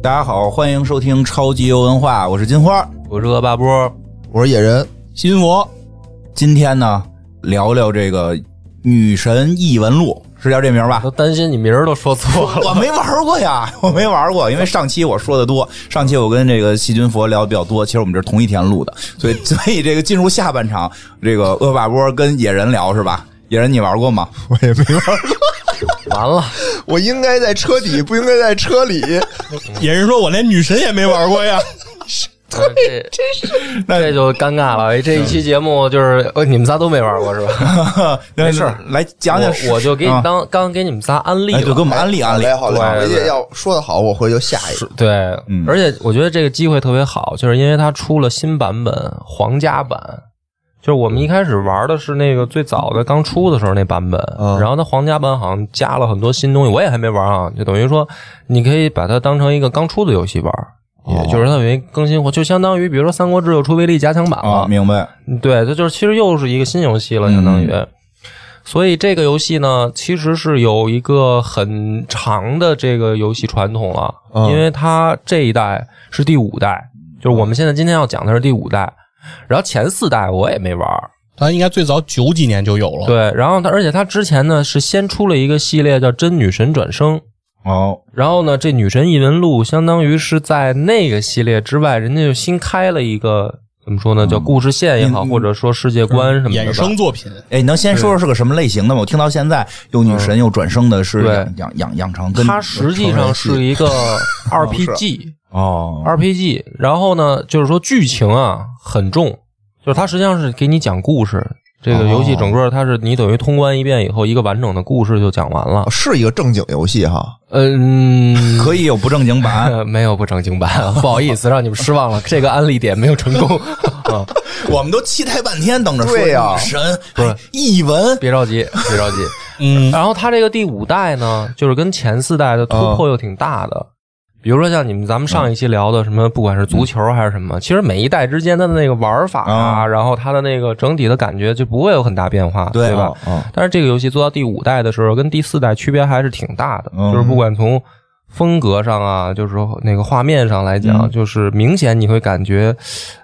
大家好，欢迎收听超级游文化，我是金花。我是恶霸波，我是野人，新佛，今天呢，聊聊这个《女神异闻录》，是叫这名吧？都担心你名儿都说错了。我没玩过呀，我没玩过，因为上期我说的多，上期我跟这个细菌佛聊的比较多，其实我们这是同一天录的，所以 所以这个进入下半场，这个恶霸波跟野人聊是吧？野人你玩过吗？我也没玩过，完了，我应该在车底，不应该在车里。也是说：“我连女神也没玩过呀。对，这这就尴尬了。这一期节目就是呃，你们仨都没玩过是吧？没事，来讲讲我我就给你啊当刚给你们仨安利哎，对，了给我。们安利安利。嘞，好嘞，对对回去要说的好，我回去就下一个。对，嗯而且我觉得这个机会特别好，就是因为它出了新版本皇家版。就是我们一开始玩的是那个最早的刚出的时候那版本，嗯然后它皇家版好像加了很多新东西，我也还没玩啊，就等于说你可以把它当成一个刚出的游戏玩，也就是它有一更新货，就相当于比如说《三国志》又出威力加强版了，啊，明白。对，它就是其实又是一个新游戏了，相当于。所以这个游戏呢，其实是有一个很长的这个游戏传统了，嗯因为它这一代是第五代，就是我们现在今天要讲的是第五代，然后前四代我也没玩儿，”它应该最早九几年就有了。，对，然后它而且它之前呢是先出了一个系列叫《真女神转生》。哦，然后呢，这《女神异闻录》相当于是在那个系列之外，人家就新开了一个怎么说呢，叫故事线也好，嗯或者说世界观什么的吧。衍生作品。哎，你能先说说是个什么类型的吗？我听到现在又女神又转生的是对养养养养成跟它实际上是一个 RPG，RPG，、哦 RPG 然后呢，就是说剧情啊很重，就是它实际上是给你讲故事。这个游戏整个它是你等于通关一遍以后，一个完整的故事就讲完了哦。是一个正经游戏哈，嗯，可以有不正经版。呃 没有不正经版，不好意思让你们失望了，这个安利点没有成功。啊，我们都期待半天，等着说对呀女神哎译文。别着急，别着急。嗯，然后它这个第五代呢，就是跟前四代的突破又挺大的。比如说像你们咱们上一期聊的什么，不管是足球还是什么，其实每一代之间它的那个玩法啊，啊然后它的那个整体的感觉就不会有很大变化，对吧？啊，但是这个游戏做到第五代的时候，跟第四代区别还是挺大的，嗯就是不管从风格上啊，就是说那个画面上来讲，嗯就是明显你会感觉，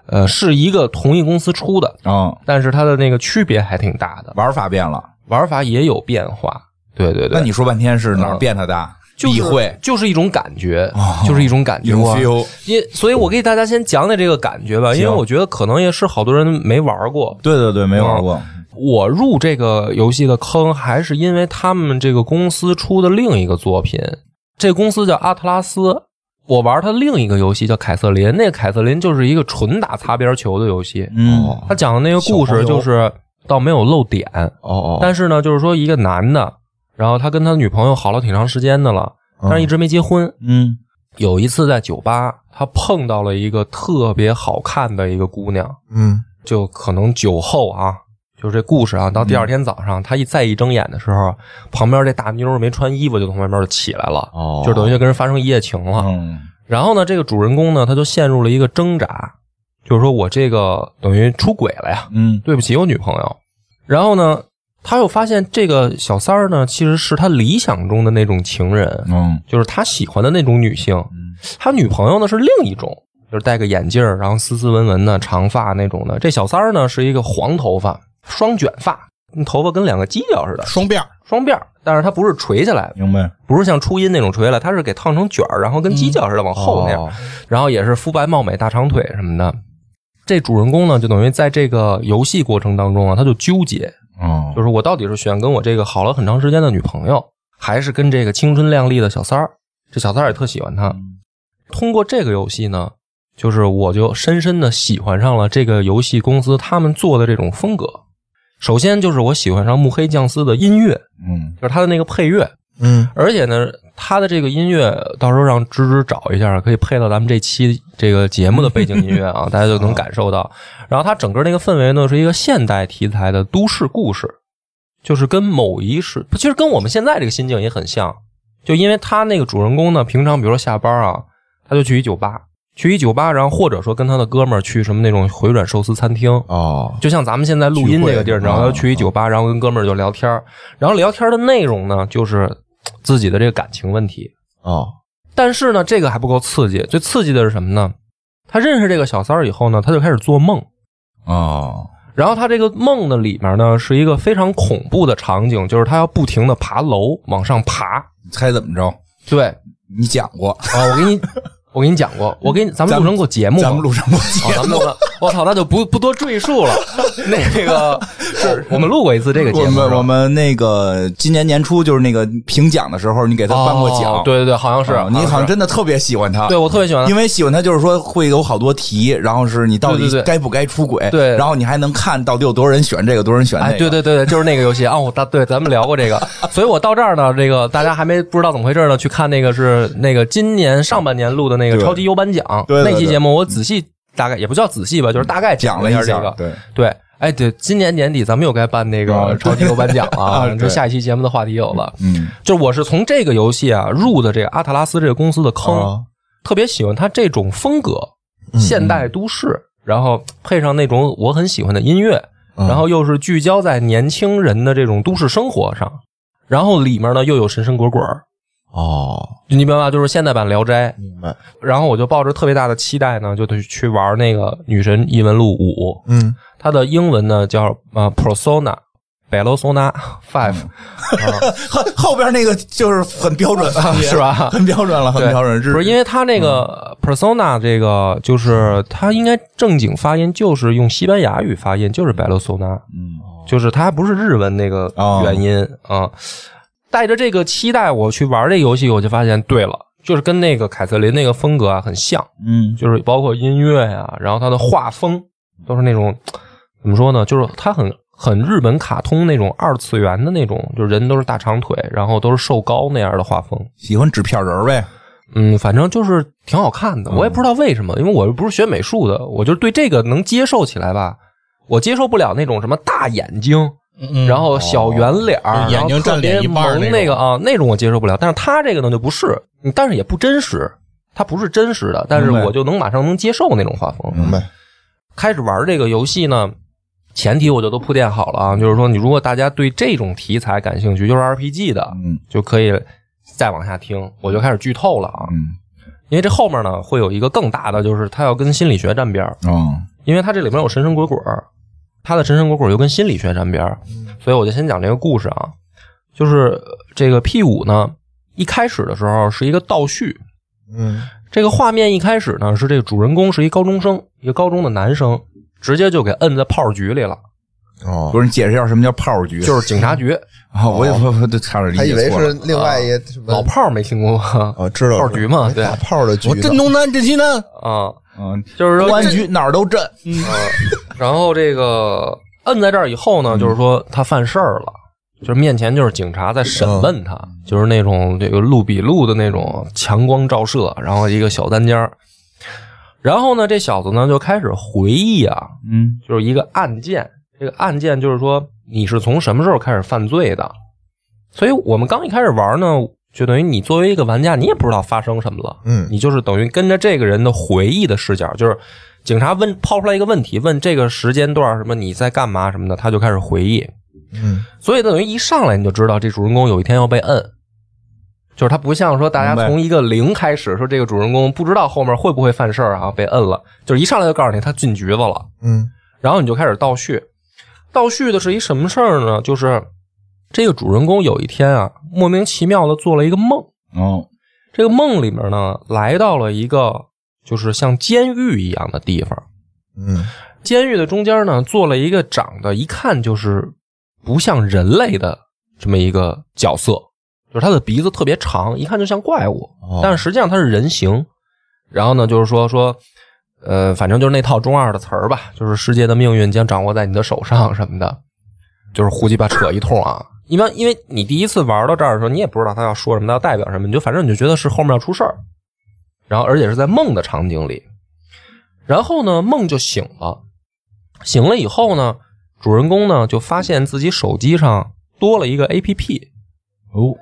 呃，是一个同一公司出的，啊，但是它的那个区别还挺大的，玩法变了。玩法也有变化。对对对，那你说半天是哪儿变的大？就是避讳就是一种感觉，哦就是一种感觉。因所以，我给大家先讲讲这个感觉吧，因为我觉得可能也是好多人没玩过。对对对，没玩过。我入这个游戏的坑，还是因为他们这个公司出的另一个作品。这公司叫阿特拉斯，我玩它另一个游戏叫凯瑟琳。那个凯瑟琳就是一个纯打擦边球的游戏。嗯他讲的那个故事就是倒没有漏点，哦哦，但是呢，就是说一个男的，然后他跟他女朋友好了挺长时间的了，但是一直没结婚。嗯。有一次在酒吧，他碰到了一个特别好看的一个姑娘，嗯。就可能酒后啊，就是这故事啊，到第二天早上，他一再一睁眼的时候，旁边这大妞没穿衣服就从外面就起来了，哦，就等于就跟人发生一夜情了。嗯。然后呢，这个主人公呢，他就陷入了一个挣扎，就是说我这个等于出轨了呀，嗯。对不起我女朋友。然后呢，他又发现这个小三儿呢，其实是他理想中的那种情人，嗯就是他喜欢的那种女性。他女朋友呢是另一种，就是戴个眼镜儿，然后斯斯文文的长发那种的。这小三儿呢是一个黄头发，双卷发，头发跟两个犄角似的，双辫儿双辫儿，但是它不是垂下来，明白。不是像初音那种垂下来，他是给烫成卷儿，然后跟犄角似的往后那样，哦然后也是肤白貌美、大长腿什么的。这主人公呢，就等于在这个游戏过程当中啊，他就纠结，哦就是我到底是选跟我这个好了很长时间的女朋友，还是跟这个青春靓丽的小三儿？这小三儿也特喜欢他。通过这个游戏呢，就是我就深深的喜欢上了这个游戏公司他们做的这种风格。首先就是我喜欢上木黑降司的音乐，嗯就是他的那个配乐，嗯而且呢，他的这个音乐到时候让芝芝找一下，可以配到咱们这期这个节目的背景音乐啊，大家就能感受到。然后它整个那个氛围呢，是一个现代题材的都市故事，就是跟某一时，其实跟我们现在这个心境也很像。就因为他那个主人公呢，平常比如说下班啊，他就去一酒吧，去一酒吧，然后或者说跟他的哥们儿去什么那种回转寿司餐厅，哦，就像咱们现在录音这个地儿，然后啊他去一酒吧，然后跟哥们儿就聊天儿然后聊天的内容呢，就是嘖自己的这个感情问题。哦，但是呢，这个还不够刺激，最刺激的是什么呢？他认识这个小三儿以后呢，他就开始做梦。哦，然后他这个梦的，里面呢是一个非常恐怖的场景，就是他要不停的爬楼往上爬。你猜怎么着？对，你讲过，啊，我给你，我给你讲过，我给你，咱们录成过节目吗，咱们录成过哦，节目。咱们录了，我操，那就不不多赘述了。那个是。我们录过一次这个节我目，我们那个今年年初就是那个评奖的时候，你给他颁过奖，哦对对对，好像是啊，你好像真的特别喜欢他，对我特别喜欢他。因为喜欢他就是说会有好多题，然后是你到底该不该出轨，对。然后你还能看到底有多少人选这个，多少人选那哎，个，对对对对，就是那个游戏。啊！我大对，咱们聊过这个，所以我到这儿呢，这个大家还没不知道怎么回事呢，去看那个是那个今年上半年录的那个超级优颁奖那期节目，我仔细大概也不叫仔细吧，就是大概讲了一下，这个。对，对，哎对，今年年底咱们又该办那个啊超级优颁奖了啊 啊，对。这下一期节目的话题有了。嗯，就是我是从这个游戏啊入的这个阿特拉斯这个公司的坑，啊。特别喜欢它这种风格，嗯现代都市，然后配上那种我很喜欢的音乐，嗯。然后又是聚焦在年轻人的这种都市生活上，然后里面呢又有神神鬼鬼儿，哦，你明白吧？就是现代版《聊斋》，明白。然后我就抱着特别大的期待呢，就得去玩那个《女神异闻录五》，嗯，它的英文呢叫呃 Persona。Persona Five 后后边那个就是很标准，是吧？很标准了，很标准，不是因为它那个 persona 这个，就是它应该正经发音就是用西班牙语发音，就是 persona，嗯，就是它还不是日文那个哦。原音啊。带着这个期待，我去玩这游戏，我就发现，对了，就是跟那个凯瑟琳那个风格啊很像，嗯，就是包括音乐呀、然后它的画风都是那种怎么说呢？就是它很很日本卡通那种二次元的那种，就是人都是大长腿，然后都是瘦高那样的画风。喜欢纸片人呗，嗯，反正就是挺好看的。我也不知道为什么，因为我又不是学美术的，我就对这个能接受起来吧。我接受不了那种什么大眼睛，嗯然后小圆脸儿，就是眼睛占脸一半那个啊，那种我接受不了。但是他这个呢就不是，嗯但是也不真实，它不是真实的，但是我就能马上能接受那种画风。明白。开始玩这个游戏呢，前提我就都铺垫好了啊，就是说你如果大家对这种题材感兴趣，就是 RPG 的，嗯就可以再往下听，我就开始剧透了啊。嗯，因为这后面呢会有一个更大的，就是它要跟心理学沾边儿，哦，因为它这里面有神神鬼鬼儿，它的神神鬼鬼又跟心理学沾边儿，所以我就先讲这个故事啊，就是呃这个 P 五呢，一开始的时候是一个倒叙，嗯。这个画面一开始呢是这个主人公是一高中生，一个高中的男生，直接就给摁在炮局里了，哦。不，是你解释一下什么叫炮局？就是警察局，啊，我也我我都差点理还以为是另外一个什么老炮儿没听过吗？哦，知道炮局嘛对打炮的局呢，我镇东南镇西南，啊，嗯，就是说公安局哪儿都震，然后这个摁在这儿以后呢，就是说他犯事儿了，就是面前就是警察在审问他，就是那种这个录笔录的那种强光照射，然后一个小单间儿。然后呢，这小子呢就开始回忆啊，嗯。就是一个案件，这个案件就是说你是从什么时候开始犯罪的，所以我们刚一开始玩呢，就等于你作为一个玩家，你也不知道发生什么了，嗯你就是等于跟着这个人的回忆的视角，就是警察问抛出来一个问题，问这个时间段什么你在干嘛什么的，他就开始回忆，嗯。所以等于一上来你就知道这主人公有一天要被摁，就是他不像说大家从一个零开始说这个主人公不知道后面会不会犯事儿啊被摁了，就是一上来就告诉你他进局子了，嗯。然后你就开始倒叙，倒叙的是一什么事儿呢？就是这个主人公有一天啊莫名其妙的做了一个梦。哦，这个梦里面呢，来到了一个就是像监狱一样的地方。嗯监狱的中间呢，坐了一个长得一看就是不像人类的这么一个角色，就是他的鼻子特别长，一看就像怪物，哦但是实际上他是人形。然后呢，就是说说，呃，反正就是那套中二的词儿吧，就是世界的命运将掌握在你的手上什么的，就是胡鸡巴扯一通啊。一般因为你第一次玩到这儿的时候，你也不知道他要说什么，他要代表什么，你就反正你就觉得是后面要出事儿，然后而且是在梦的场景里。然后呢，梦就醒了，醒了以后呢，主人公呢就发现自己手机上多了一个 A P P，哦，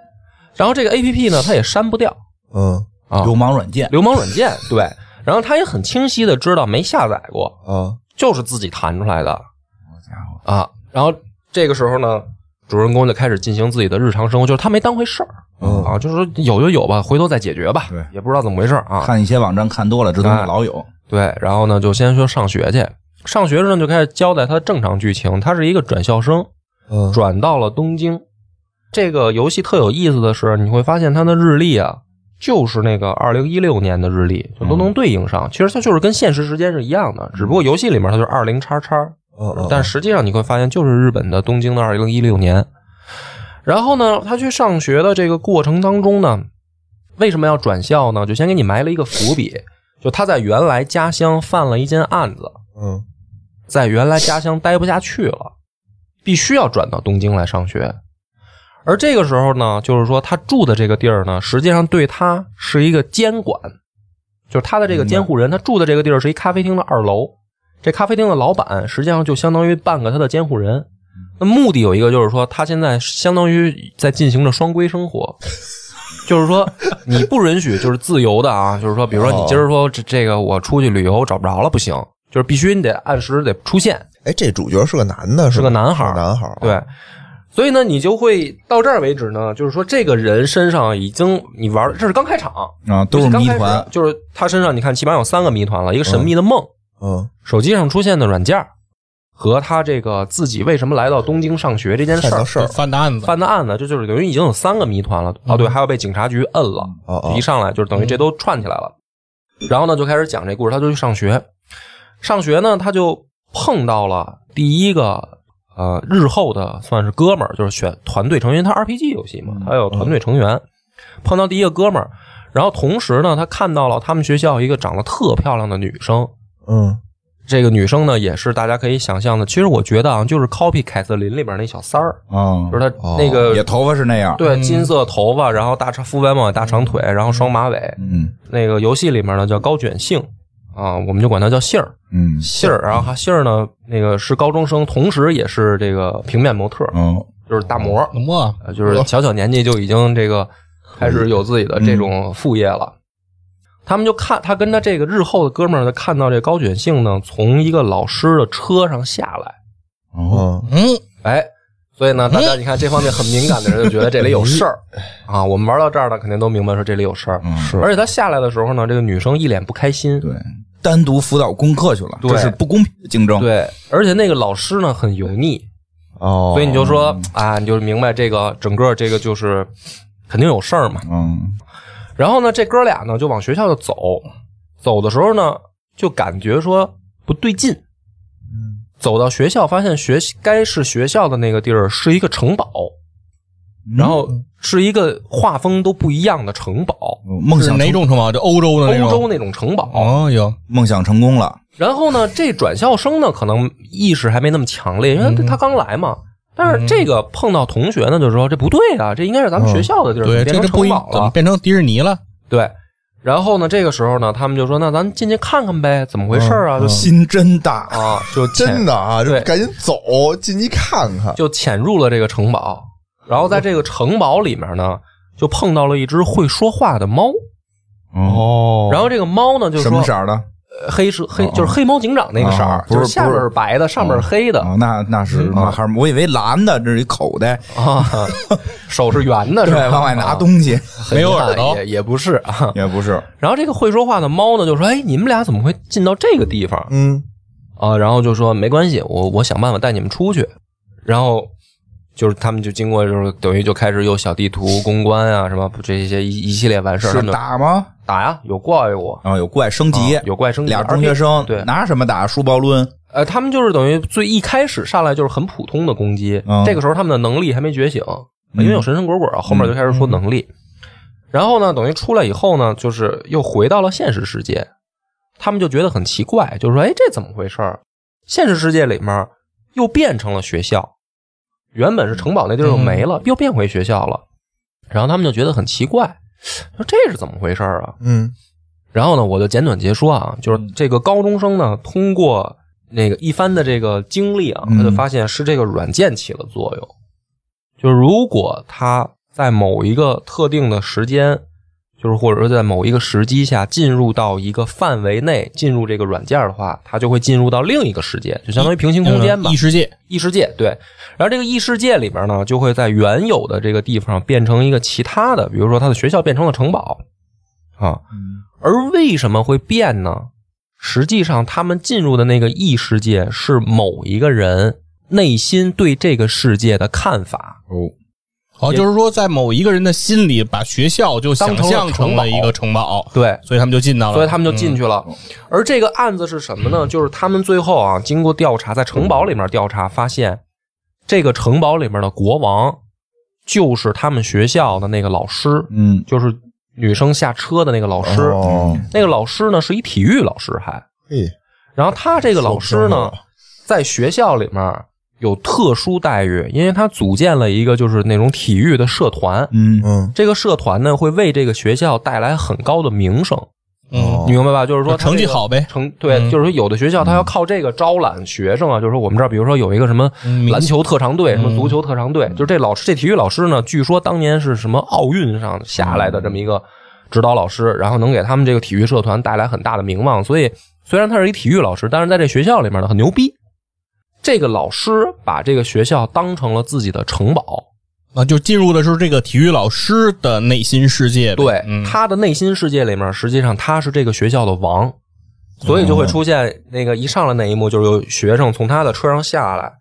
然后这个 A P P 呢，他也删不掉嗯啊，流氓软件，流氓软件对，然后他也很清晰的知道没下载过，啊就是自己弹出来的好家伙，啊。然后这个时候呢，主人公就开始进行自己的日常生活，就是他没当回事儿嗯啊，就是说有就有吧，回头再解决吧，对也不知道怎么回事儿啊。看一些网站看多了，这都是哎老有。对，然后呢，就先说上学去。上学的时候就开始交代他的正常剧情，他是一个转校生，嗯转到了东京。这个游戏特有意思的是，你会发现它的日历啊，就是那个二零一六年的日历，就都能对应上。其实它就是跟现实时间是一样的，只不过游戏里面它就是二零叉叉，但实际上你会发现就是日本的东京的二零一六年。然后呢，他去上学的这个过程当中呢，为什么要转校呢？就先给你埋了一个伏笔，就他在原来家乡犯了一件案子，嗯在原来家乡待不下去了，必须要转到东京来上学。而这个时候呢，就是说他住的这个地儿呢，实际上对他是一个监管，就是他的这个监护人，他住的这个地儿是一咖啡厅的二楼。这咖啡厅的老板实际上就相当于半个他的监护人。那目的有一个就是说，他现在相当于在进行着双规生活，就是说 你不允许就是自由的啊，就是说，比如说你今儿说这这个我出去旅游找不着了不行，就是必须你得按时得出现。哎，这主角是个男的，是个男孩儿男孩儿，对，所以呢，你就会到这儿为止呢，就是说这个人身上已经你玩，这是刚开场，啊，都是谜团。就是他身上你看起码有三个谜团了，一个神秘的梦，嗯，手机上出现的软件儿和他这个自己为什么来到东京上学这件事儿事儿，犯的案子，犯的案子，这就是等于已经有三个谜团了。哦，对，还要被警察局摁了，哦哦一上来就是等于这都串起来了。然后呢，就开始讲这故事，他就去上学。上学呢，他就碰到了第一个呃日后的算是哥们儿，就是选团队成员，他 RPG 游戏嘛，他有团队成员。碰到第一个哥们儿，然后同时呢，他看到了他们学校一个长得特漂亮的女生。嗯这个女生呢，也是大家可以想象的。其实我觉得啊，就是 copy 凯瑟琳里边那小三儿，啊，就是她哦那个也头发是那样。对，金色头发，然后大长肤白貌美大长腿，然后双马尾。嗯那个游戏里面呢叫高卷杏啊，我们就管她叫杏儿。嗯杏儿，然后哈杏儿呢，那个是高中生，同时也是这个平面模特，嗯就是大模，怎么呃就是小小年纪就已经这个开始有自己的这种副业了。他们就看他跟他这个日后的哥们儿呢，看到这高卷性呢从一个老师的车上下来，哦。嗯。嗯，哎，所以呢，大家你看这方面很敏感的人就觉得这里有事儿。啊。我们玩到这儿呢，肯定都明白说这里有事儿。嗯是。而且他下来的时候呢，这个女生一脸不开心。对，单独辅导功课去了，对。这是不公平的竞争。对，而且那个老师呢很油腻，哦，所以你就说啊，你就明白这个整个这个就是肯定有事儿嘛。嗯然后呢，这哥俩呢就往学校就走，走的时候呢就感觉说不对劲。嗯走到学校，发现学该是学校的那个地儿是一个城堡，然后是一个画风都不一样的城堡，嗯梦想哪种城堡？就欧洲的那种。欧洲那种城堡。哦哟，梦想成功了。然后呢，这转校生呢可能意识还没那么强烈，因嗯为他刚来嘛。但是这个碰到同学呢，就说这不对啊，这应该是咱们学校的地儿，怎么对，变成城堡了？怎么变成迪士尼了？对。然后呢，这个时候呢，他们就说：“那咱进去看看呗，怎么回事啊？”就心真大，啊，就真的啊，就赶紧走进去看看。就潜入了这个城堡。然后在这个城堡里面呢，就碰到了一只会说话的猫。哦，然后这个猫呢，就什说么色儿的？呃黑是黑，哦就是黑猫警长那个色儿就是是下边是是白的，上面是黑的哦，那那是那还是我以为蓝的，这是一口袋，啊，手是圆的，是，吧？往外拿东西，没有耳朵也也不是啊。也不是。然后这个会说话的猫呢，就说：“哎，你们俩怎么会进到这个地方嗯啊？”然后就说：“没关系，我我想办法带你们出去。”然后就是他们就经过，就是等于就开始有小地图公关啊，什么这些一一系列完事儿，他是打吗？打呀，有怪物，然后有怪升级啊，有怪升级，俩中学生，对拿什么打？书包抡，呃，他们就是等于最一开始上来就是很普通的攻击，嗯这个时候他们的能力还没觉醒，因为有神神鬼鬼啊，后面就开始说能力。然后呢，等于出来以后呢，就是又回到了现实世界，他们就觉得很奇怪，就是说，哎，这怎么回事儿？现实世界里面又变成了学校，原本是城堡那地儿又没了，又变回学校了。然后他们就觉得很奇怪，说这是怎么回事儿啊？嗯然后呢，我就简短截说啊，就是这个高中生呢，通过那个一番的这个经历啊，嗯他就发现是这个软件起了作用。就是如果他在某一个特定的时间，就是或者说在某一个时机下进入到一个范围内，进入这个软件的话，它就会进入到另一个世界，就相当于平行空间吧异。世界，异世界对，然后这个异世界里边呢，就会在原有的这个地方变成一个其他的，比如说他的学校变成了城堡啊。而为什么会变呢？实际上，他们进入的那个异世界是某一个人内心对这个世界的看法。哦，哦，就是说在某一个人的心里，把学校就想象成了一个城堡，对，所以他们就进到了，所以他们就进去了。而这个案子是什么呢？就是他们最后啊，经过调查，在城堡里面调查，发现这个城堡里面的国王就是他们学校的那个老师，嗯，就是女生下车的那个老师。哦，那个老师呢是一体育老师还，嘿，然后他这个老师呢，在学校里面有特殊待遇，因为他组建了一个就是那种体育的社团。嗯，嗯，这个社团呢，会为这个学校带来很高的名声。嗯，你明白吧？就是说他成绩好呗成对，嗯就是说有的学校他要靠这个招揽学生啊，就是说我们这儿比如说有一个什么嗯篮球特长队，什么嗯足球特长队，就是这老师这体育老师呢，据说当年是什么奥运上下来的这么一个指导老师，然后能给他们这个体育社团带来很大的名望，所以虽然他是一体育老师，但是在这学校里面呢很牛逼。这个老师把这个学校当成了自己的城堡，啊，就进入的是这个体育老师的内心世界，对，嗯，他的内心世界里面，实际上他是这个学校的王，所以就会出现那个一上来那一幕，就是有学生从他的车上下来，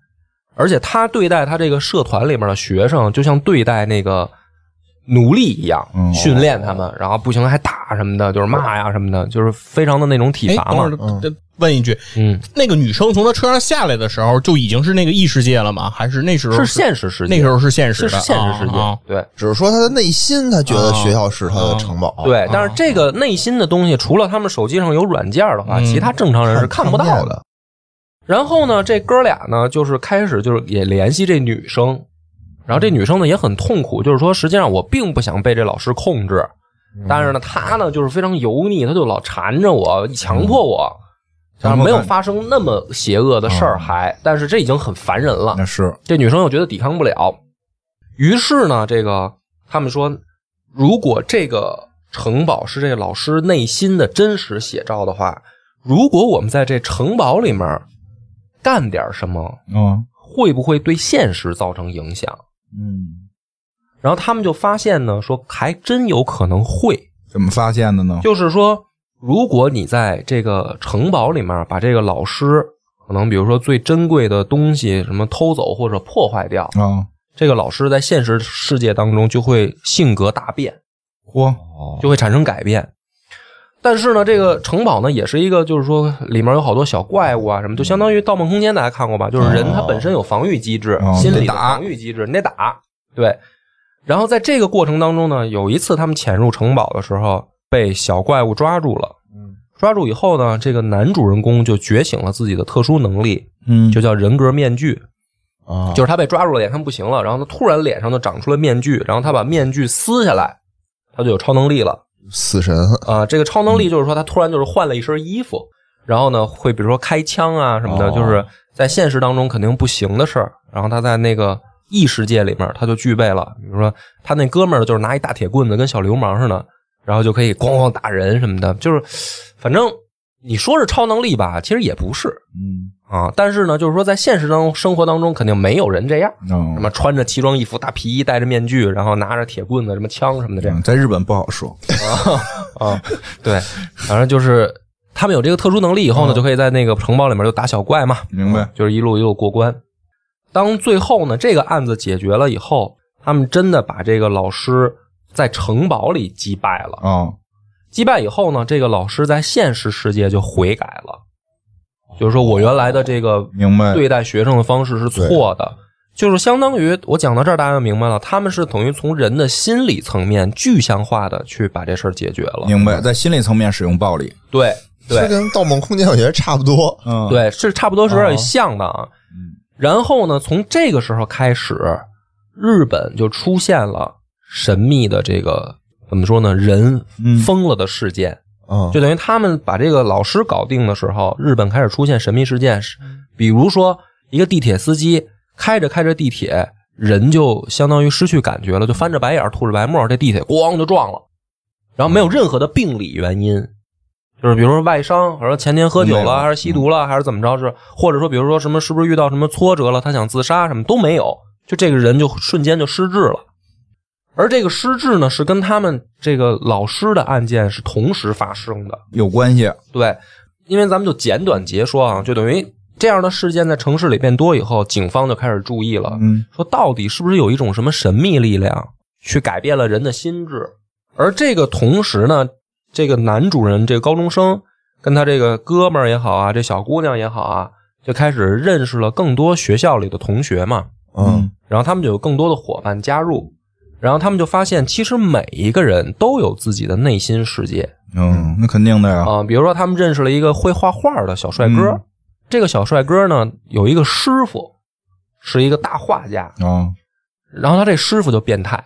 而且他对待他这个社团里面的学生，就像对待那个奴隶一样，嗯。训练他们，然后不行还打什么的，就是骂呀什么的，就是非常的那种体哎，罚嘛。问一句，嗯，那个女生从他车上下来的时候，就已经是那个异世界了吗？还是那时候是现实世界，那时候是现实的，是现实世界，对。只是说他的内心，他觉得学校是他的城堡，对，但是这个内心的东西，除了他们手机上有软件的话，嗯。其他正常人是看不到的。的。然后呢，这哥俩呢，就是开始就是也联系这女生，然后这女生呢也很痛苦，就是说，实际上我并不想被这老师控制，但是呢，他呢就是非常油腻，他就老缠着我，强迫我。然后没有发生那么邪恶的事儿，还，但是这已经很烦人了。那是，这女生又觉得抵抗不了，于是呢，这个他们说，如果这个城堡是这个老师内心的真实写照的话，如果我们在这城堡里面干点什么，嗯会不会对现实造成影响？嗯，然后他们就发现呢，说还真有可能会，怎么发现的呢？就是说，如果你在这个城堡里面把这个老师可能比如说最珍贵的东西什么偷走或者破坏掉，啊，这个老师在现实世界当中就会性格大变，嚯，就会产生改变。但是呢，这个城堡呢，也是一个，就是说里面有好多小怪物啊，什么，就相当于《盗梦空间》，大家看过吧？就是人他本身有防御机制，哦心理的防御机制，你得打。对。然后在这个过程当中呢，有一次他们潜入城堡的时候，被小怪物抓住了。抓住以后呢，这个男主人公就觉醒了自己的特殊能力，嗯，就叫人格面具。啊，就是他被抓住了，脸上不行了，然后他突然脸上就长出了面具，然后他把面具撕下来，他就有超能力了死神。啊、这个超能力就是说他突然就是换了一身衣服，然后呢会比如说开枪啊什么的，哦。就是在现实当中肯定不行的事儿，然后他在那个异世界里面他就具备了，比如说他那哥们儿就是拿一大铁棍子跟小流氓似的，然后就可以咣咣打人什么的，就是反正你说是超能力吧，其实也不是嗯，啊，但是呢就是说在现实当中生活当中肯定没有人这样。哦。什么穿着奇装异服、大皮衣、戴着面具，然后拿着铁棍子、什么枪什么的，这样。嗯在日本不好说，啊，对，反正就是他们有这个特殊能力以后呢，就可以在那个城堡里面就打小怪嘛，明白？就是一路一路过关。当最后呢这个案子解决了以后，他们真的把这个老师在城堡里击败了。嗯，击败以后呢，这个老师在现实世界就悔改了，就是说我原来的这个明白。对待学生的方式是错的，就是相当于我讲到这儿，大家就明白了，他们是等于从人的心理层面具象化的去把这事儿解决了。明白，在心理层面使用暴力，对对这跟《盗梦空间》我觉得差不多。嗯，，对，是差不多是有点像的啊。然后呢，从这个时候开始，日本就出现了神秘的这个怎么说呢，人嗯疯了的事件。嗯，就等于他们把这个老师搞定的时候，日本开始出现神秘事件，比如说一个地铁司机开着开着地铁，人就相当于失去感觉了，就翻着白眼儿吐着白沫，这地铁咣就撞了。然后没有任何的病理原因，就是比如说外伤，或者说前天喝酒了，还是吸毒了，还是怎么着是，或者说比如说什么是不是遇到什么挫折了，他想自杀，什么都没有，就这个人就瞬间就失智了。而这个失智呢，是跟他们这个老师的案件是同时发生的。有关系。对，因为咱们就简短截说啊，就等于这样的事件在城市里变多以后，警方就开始注意了，嗯说到底是不是有一种什么神秘力量去改变了人的心智？而这个同时呢，这个男主人这个高中生跟他这个哥们儿也好啊，这小姑娘也好啊，就开始认识了更多学校里的同学嘛，嗯然后他们就有更多的伙伴加入，然后他们就发现，其实每一个人都有自己的内心世界。嗯，那肯定的呀。啊、比如说他们认识了一个会画画的小帅哥，嗯。这个小帅哥呢有一个师傅，是一个大画家，啊，然后他这师傅就变态，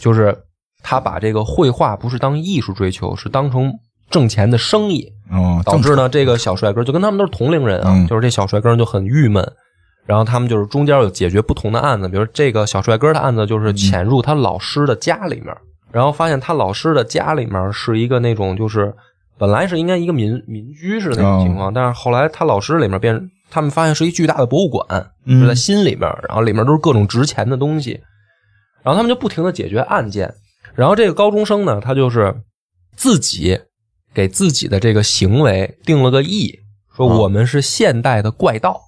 就是他把这个绘画不是当艺术追求，是当成挣钱的生意，哦，导致呢这个小帅哥就跟他们都是同龄人啊，嗯。就是这小帅哥就很郁闷。然后他们就是中间有解决不同的案子，比如这个小帅哥的案子就是潜入他老师的家里面，然后发现他老师的家里面是一个那种就是本来是应该一个民民居似的那种情况，但是后来他老师里面变，他们发现是一巨大的博物馆，嗯。就在心里面，然后里面都是各种值钱的东西，然后他们就不停的解决案件，然后这个高中生呢，他就是自己给自己的这个行为定了个义，说我们是现代的怪盗，哇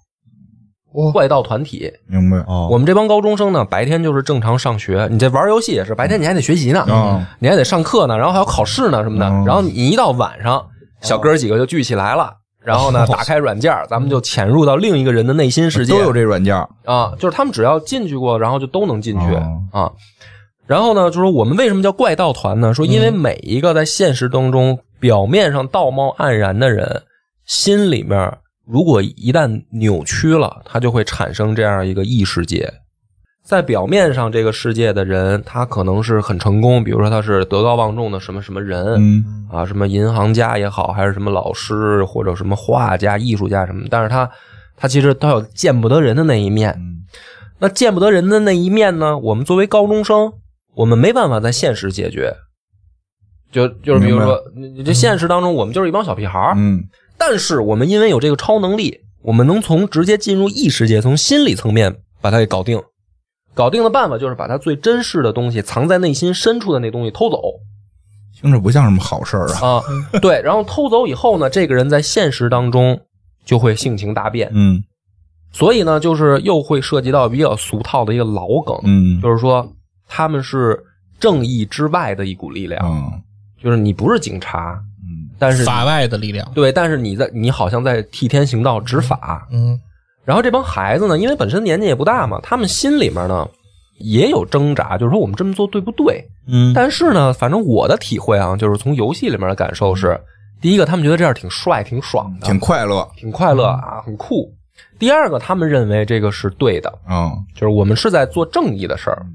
怪盗团体。明白。哦我们这帮高中生呢，白天就是正常上学，你这玩游戏也是，白天你还得学习呢，嗯你还得上课呢，然后还有考试呢什么的。嗯然后你一到晚上，小哥几个就聚起来了，然后呢，打开软件，咱们就潜入到另一个人的内心世界，都有这软件儿。啊，就是他们只要进去过，然后就都能进去、哦啊。然后呢，就说我们为什么叫怪盗团呢？说因为每一个在现实当中表面上道貌岸然的人，心里面如果一旦扭曲了，它就会产生这样一个异世界。在表面上这个世界的人，他可能是很成功，比如说他是德高望重的什么什么人，嗯啊，什么银行家也好，还是什么老师或者什么画家、艺术家什么，但是他他其实他有见不得人的那一面。嗯那见不得人的那一面呢，我们作为高中生，我们没办法在现实解决。就就是比如说，你你这现实当中，我们就是一帮小屁孩儿，嗯但是我们因为有这个超能力，我们能从直接进入异世界，从心理层面把它给搞定。搞定的办法就是把它最真实的东西藏在内心深处的那东西偷走。听着不像什么好事儿啊。啊，对，然后偷走以后呢，这个人在现实当中就会性情大变，嗯所以呢，就是又会涉及到比较俗套的一个老梗，嗯就是说他们是正义之外的一股力量，嗯就是你不是警察，嗯但是法外的力量。对，但是你在你好像在替天行道执法，嗯然后这帮孩子呢，因为本身年纪也不大嘛，他们心里面呢也有挣扎，就是说我们这么做对不对？嗯但是呢，反正我的体会啊，就是从游戏里面的感受是，第一个，他们觉得这样挺帅、挺爽的，挺快乐。挺快乐啊，很酷。第二个，他们认为这个是对的，嗯就是我们是在做正义的事儿。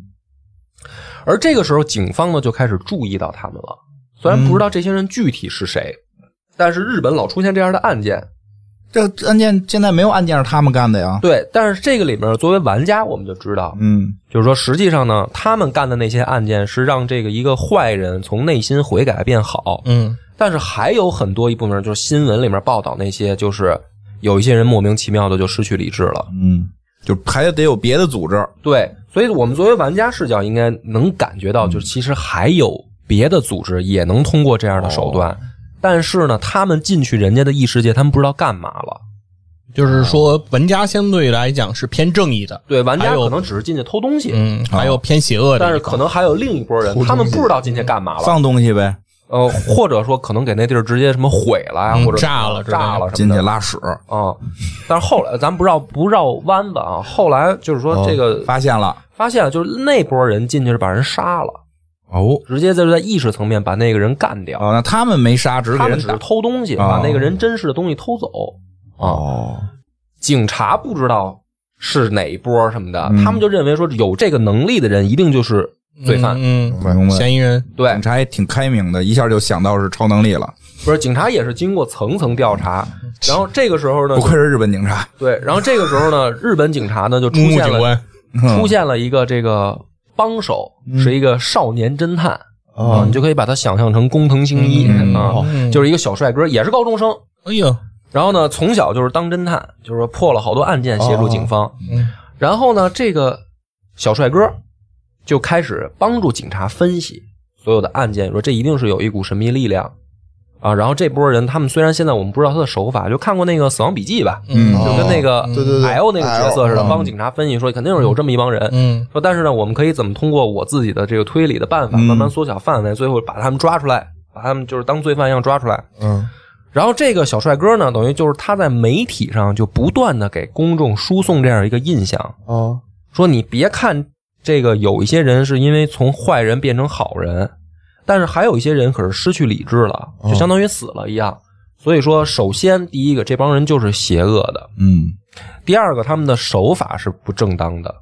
而这个时候，警方呢就开始注意到他们了。虽然不知道这些人具体是谁，但是日本老出现这样的案件，这案件现在没有案件是他们干的呀。对。但是这个里面，作为玩家，我们就知道，嗯就是说，实际上呢，他们干的那些案件是让这个一个坏人从内心悔改变好，嗯但是还有很多一部分，就是新闻里面报道那些，就是有一些人莫名其妙的就失去理智了。嗯，就还得有别的组织。对，所以我们作为玩家视角，应该能感觉到，就是其实还有别的组织也能通过这样的手段，但是呢，他们进去人家的异世界，他们不知道干嘛了。就是说，玩家相对来讲是偏正义的，对，玩家可能只是进去偷东西，嗯，还有偏邪恶的，但是可能还有另一波人，他们不知道进去干嘛了。放东西呗，呃，或者说可能给那地儿直接什么毁了呀，嗯或者炸了炸了什进么的。去拉屎，啊、但是后来咱不绕不绕弯子啊，后来就是说这个、发现了。发现了，就是那波人进去是把人杀了，哦直接就是在意识层面把那个人干掉。哦，那他们没杀，只是他们只是给人。偷东西，哦把那个人真实的东西偷走啊。哦，警察不知道是哪一波什么的，嗯他们就认为说有这个能力的人一定就是罪犯。嗯，明白明白嫌疑人，对警，察也挺开明的，一下就想到是超能力了。不是警察也是经过层层调查，然后这个时候呢不，愧是日本警察。对，然后这个时候呢，日本警察呢就出木木现了出现了一个这个帮手，是一个少年侦探。啊，你就可以把他想象成工藤新一嗯啊，就是一个小帅哥，也是高中生。哎呀，然后呢，从小就是当侦探，就是说破了好多案件，协助警方。嗯然后呢，这个小帅哥就开始帮助警察分析所有的案件，说这一定是有一股神秘力量啊。然后这波人，他们虽然现在我们不知道他的手法，就看过那个《死亡笔记》吧，嗯就跟那个对对对 L 那个角色似的，帮警察分析说肯定是有这么一帮人。嗯说但是呢，我们可以怎么通过我自己的这个推理的办法，嗯慢慢缩小范围，最后把他们抓出来，把他们就是当罪犯一样抓出来。嗯然后这个小帅哥呢，等于就是他在媒体上就不断的给公众输送这样一个印象，啊说你别看这个有一些人是因为从坏人变成好人，但是还有一些人可是失去理智了，就相当于死了一样。所以说，首先第一个，这帮人就是邪恶的；嗯第二个，他们的手法是不正当的。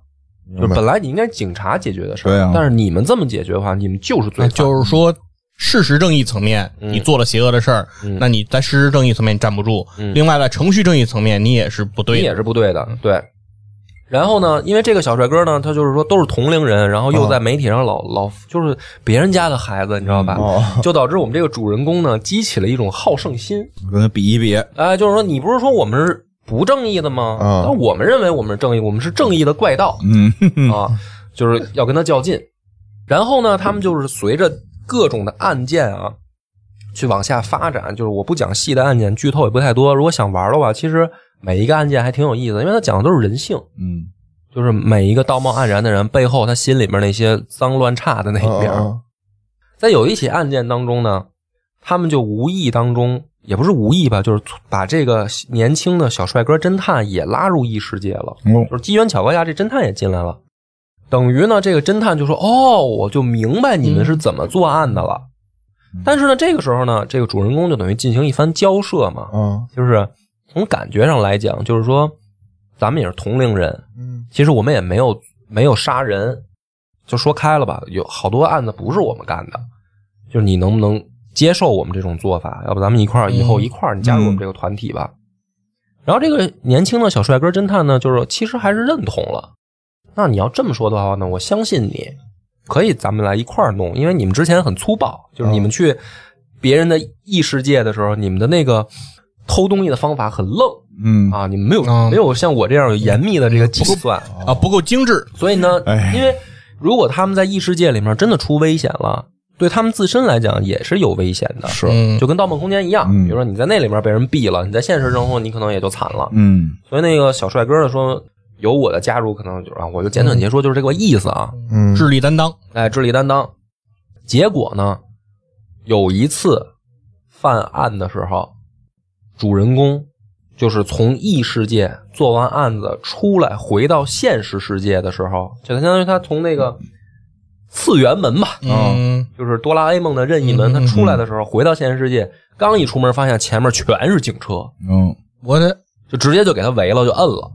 就本来你应该警察解决的事儿，对啊但是你们这么解决的话，你们就是罪犯。就是说，事实正义层面，嗯你做了邪恶的事儿，嗯那你在事实正义层面站不住。嗯另外，在程序正义层面，你也是不对的。你也是不对的，对。然后呢，因为这个小帅哥呢，他就是说都是同龄人，然后又在媒体上老、老就是别人家的孩子，你知道吧？哦就导致我们这个主人公呢，激起了一种好胜心。跟他比一比，哎，就是说你不是说我们是不正义的吗？嗯但我们认为我们是正义，我们是正义的怪盗嗯啊，就是要跟他较劲。然后呢，他们就是随着各种的案件啊，去往下发展。就是我不讲细的案件，剧透也不太多。如果想玩的话，其实每一个案件还挺有意思，因为他讲的都是人性，嗯就是每一个道貌岸然的人背后，他心里面那些脏乱差的那一面。嗯在有一起案件当中呢，他们就无意当中，也不是无意吧，就是把这个年轻的小帅哥侦探也拉入异世界了。嗯就是机缘巧合下，这侦探也进来了。等于呢，这个侦探就说：“哦，我就明白你们是怎么作案的了。但是呢，这个时候呢，这个主人公就等于进行一番交涉嘛，嗯就是从感觉上来讲，就是说咱们也是同龄人，嗯其实我们也没有没有杀人，就说开了吧，有好多案子不是我们干的，就是你能不能接受我们这种做法？要不咱们一块儿以后一块儿你加入我们这个团体吧。然后这个年轻的小帅哥侦探呢，就是其实还是认同了。那你要这么说的话呢，我相信你可以，咱们来一块儿弄，因为你们之前很粗暴，就是你们去别人的异世界的时候，你们的那个偷东西的方法很愣。嗯。啊，你们没有嗯没有像我这样有严密的这个计算，啊，不够精致。所以呢哎，因为如果他们在异世界里面真的出危险了，对他们自身来讲也是有危险的，是。嗯。就跟《盗梦空间》一样。嗯。比如说你在那里面被人毙了，你在现实生活你可能也就惨了。嗯。所以那个小帅哥呢说，有我的加入，可能就啊，我就简短截说，就是这个意思啊。嗯。智力担当，哎，智力担当。结果呢，有一次犯案的时候，主人公就是从异世界做完案子出来，回到现实世界的时候，就相当于他从那个次元门吧，嗯，就是哆啦 A 梦的任意门，他出来的时候回到现实世界，刚一出门发现前面全是警车，嗯我的就直接就给他围了，就摁了。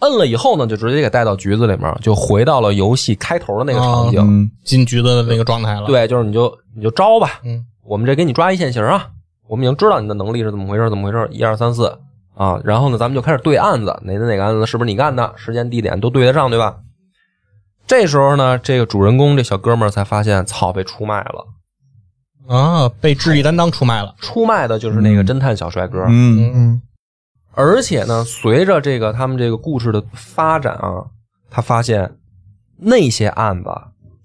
摁了以后呢，就直接给带到局子里面，就回到了游戏开头的那个场景。嗯进局子的那个状态了。，对，就是你就你就招吧，嗯，我们这给你抓一现行啊，我们已经知道你的能力是怎么回事，怎么回事，一二三四啊，然后呢，咱们就开始对案子，哪哪哪个案子是不是你干的，时间地点都对得上，对吧？这时候呢，这个主人公这小哥们儿才发现，操，被出卖了，啊，被智力担当出卖了。出卖的就是那个侦探小帅哥，嗯嗯而且呢，随着这个他们这个故事的发展啊，他发现那些案子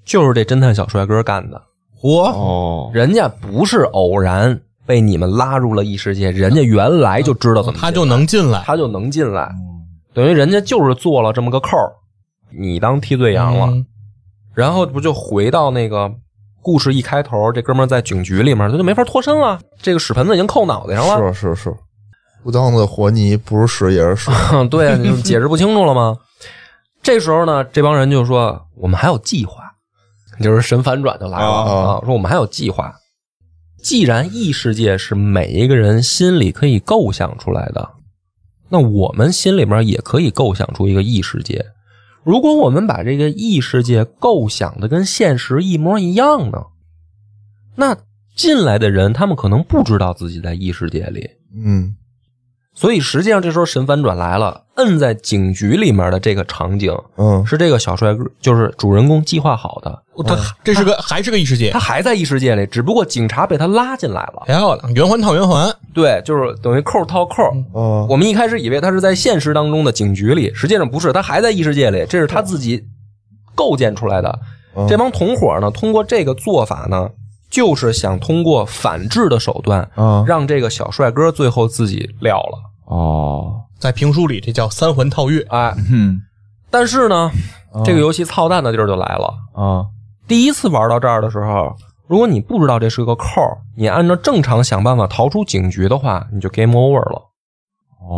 就是这侦探小帅哥干的。嚯哦人家不是偶然被你们拉入了异世界，人家原来就知道怎么进来，他就能进来。他就能进来，等于人家就是做了这么个扣儿你当替罪羊了，嗯然后不就回到那个故事一开头，这哥们儿在警局里面，他就没法脱身了，这个屎盆子已经扣脑袋上了，是是是，不当的活泥不是屎也是屎。对啊，你就解释不清楚了吗？这时候呢，这帮人就说我们还有计划，就是神反转就来了啊啊，说我们还有计划。既然异世界是每一个人心里可以构想出来的，那我们心里面也可以构想出一个异世界。如果我们把这个异世界构想的跟现实一模一样呢，那进来的人他们可能不知道自己在异世界里，嗯。所以实际上这时候神反转来了摁在警局里面的这个场景，嗯是这个小帅哥，就是主人公计划好的。他这是个还是个异世界他，还在异世界里，只不过警察被他拉进来了。漂亮，圆环套圆环，对，就是等于扣套扣。嗯我们一开始以为他是在现实当中的警局里，实际上不是，他还在异世界里，这是他自己构建出来的。这帮同伙呢，通过这个做法呢，就是想通过反制的手段，嗯让这个小帅哥最后自己撂了。哦在评书里这叫三环套月，哎，嗯但是呢，这个游戏操蛋的地儿就来了。啊。第一次玩到这儿的时候，如果你不知道这是个扣儿，你按照正常想办法逃出警局的话，你就 game over 了。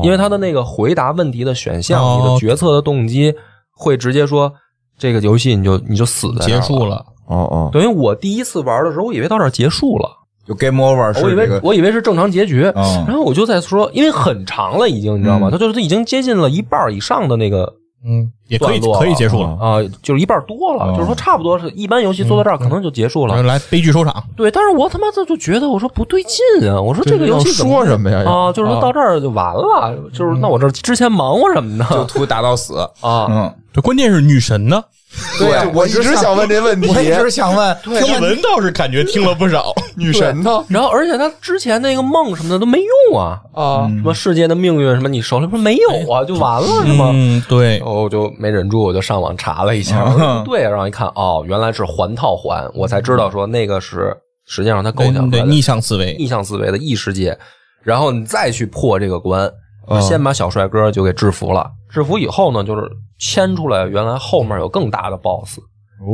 因为他的那个回答问题的选项，哦。你的决策的动机会直接说这个游戏你就你就死在结束了。了。哦哦。等于我第一次玩的时候，我以为到这儿结束了，就 game over 是我以为，我以为是正常结局，嗯然后我就在说，因为很长了已经，你知道吗？嗯它就是它已经接近了一半以上的那个嗯，也可以段落可以结束了，啊、就是一半多了，哦就是说差不多是一般游戏做到这儿可能就结束了。来悲剧收场。对，但是我他妈这就觉得，我说不对劲啊！我说这个游戏说什么呀啊？就是说到这儿就完了，就是那我这之前忙活什么呢？就图打到死。啊，嗯，这关键是女神呢，对，我一直想问这问题我一直想问，听闻倒是感觉听了不少。女神呢？然后而且他之前那个梦什么的都没用啊，啊。什么世界的命运什么，你手里不是没有啊，就完了是吗？嗯，对。然，后我就没忍住，我就上网查了一下，对，然后一看，哦，原来是环套环，我才知道说那个是实际上他构对对，想的。逆向思维，逆向思维的异世界，然后你再去破这个关，嗯。先把小帅哥就给制服了。制服以后呢，就是牵出来，原来后面有更大的 BOSS，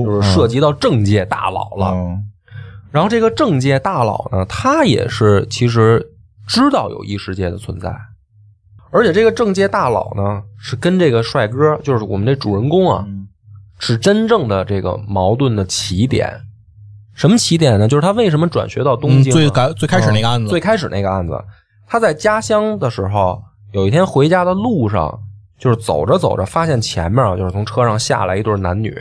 就是涉及到政界大佬了。嗯然后这个政界大佬呢，他也是其实知道有异世界的存在，而且这个政界大佬呢，是跟这个帅哥，就是我们这主人公啊，是真正的这个矛盾的起点。什么起点呢？就是他为什么转学到东嗯，京、啊最开最开始那个案子最，开始那个案子，他在家乡的时候，有一天回家的路上，就是走着走着，发现前面啊，就是从车上下来一对男女，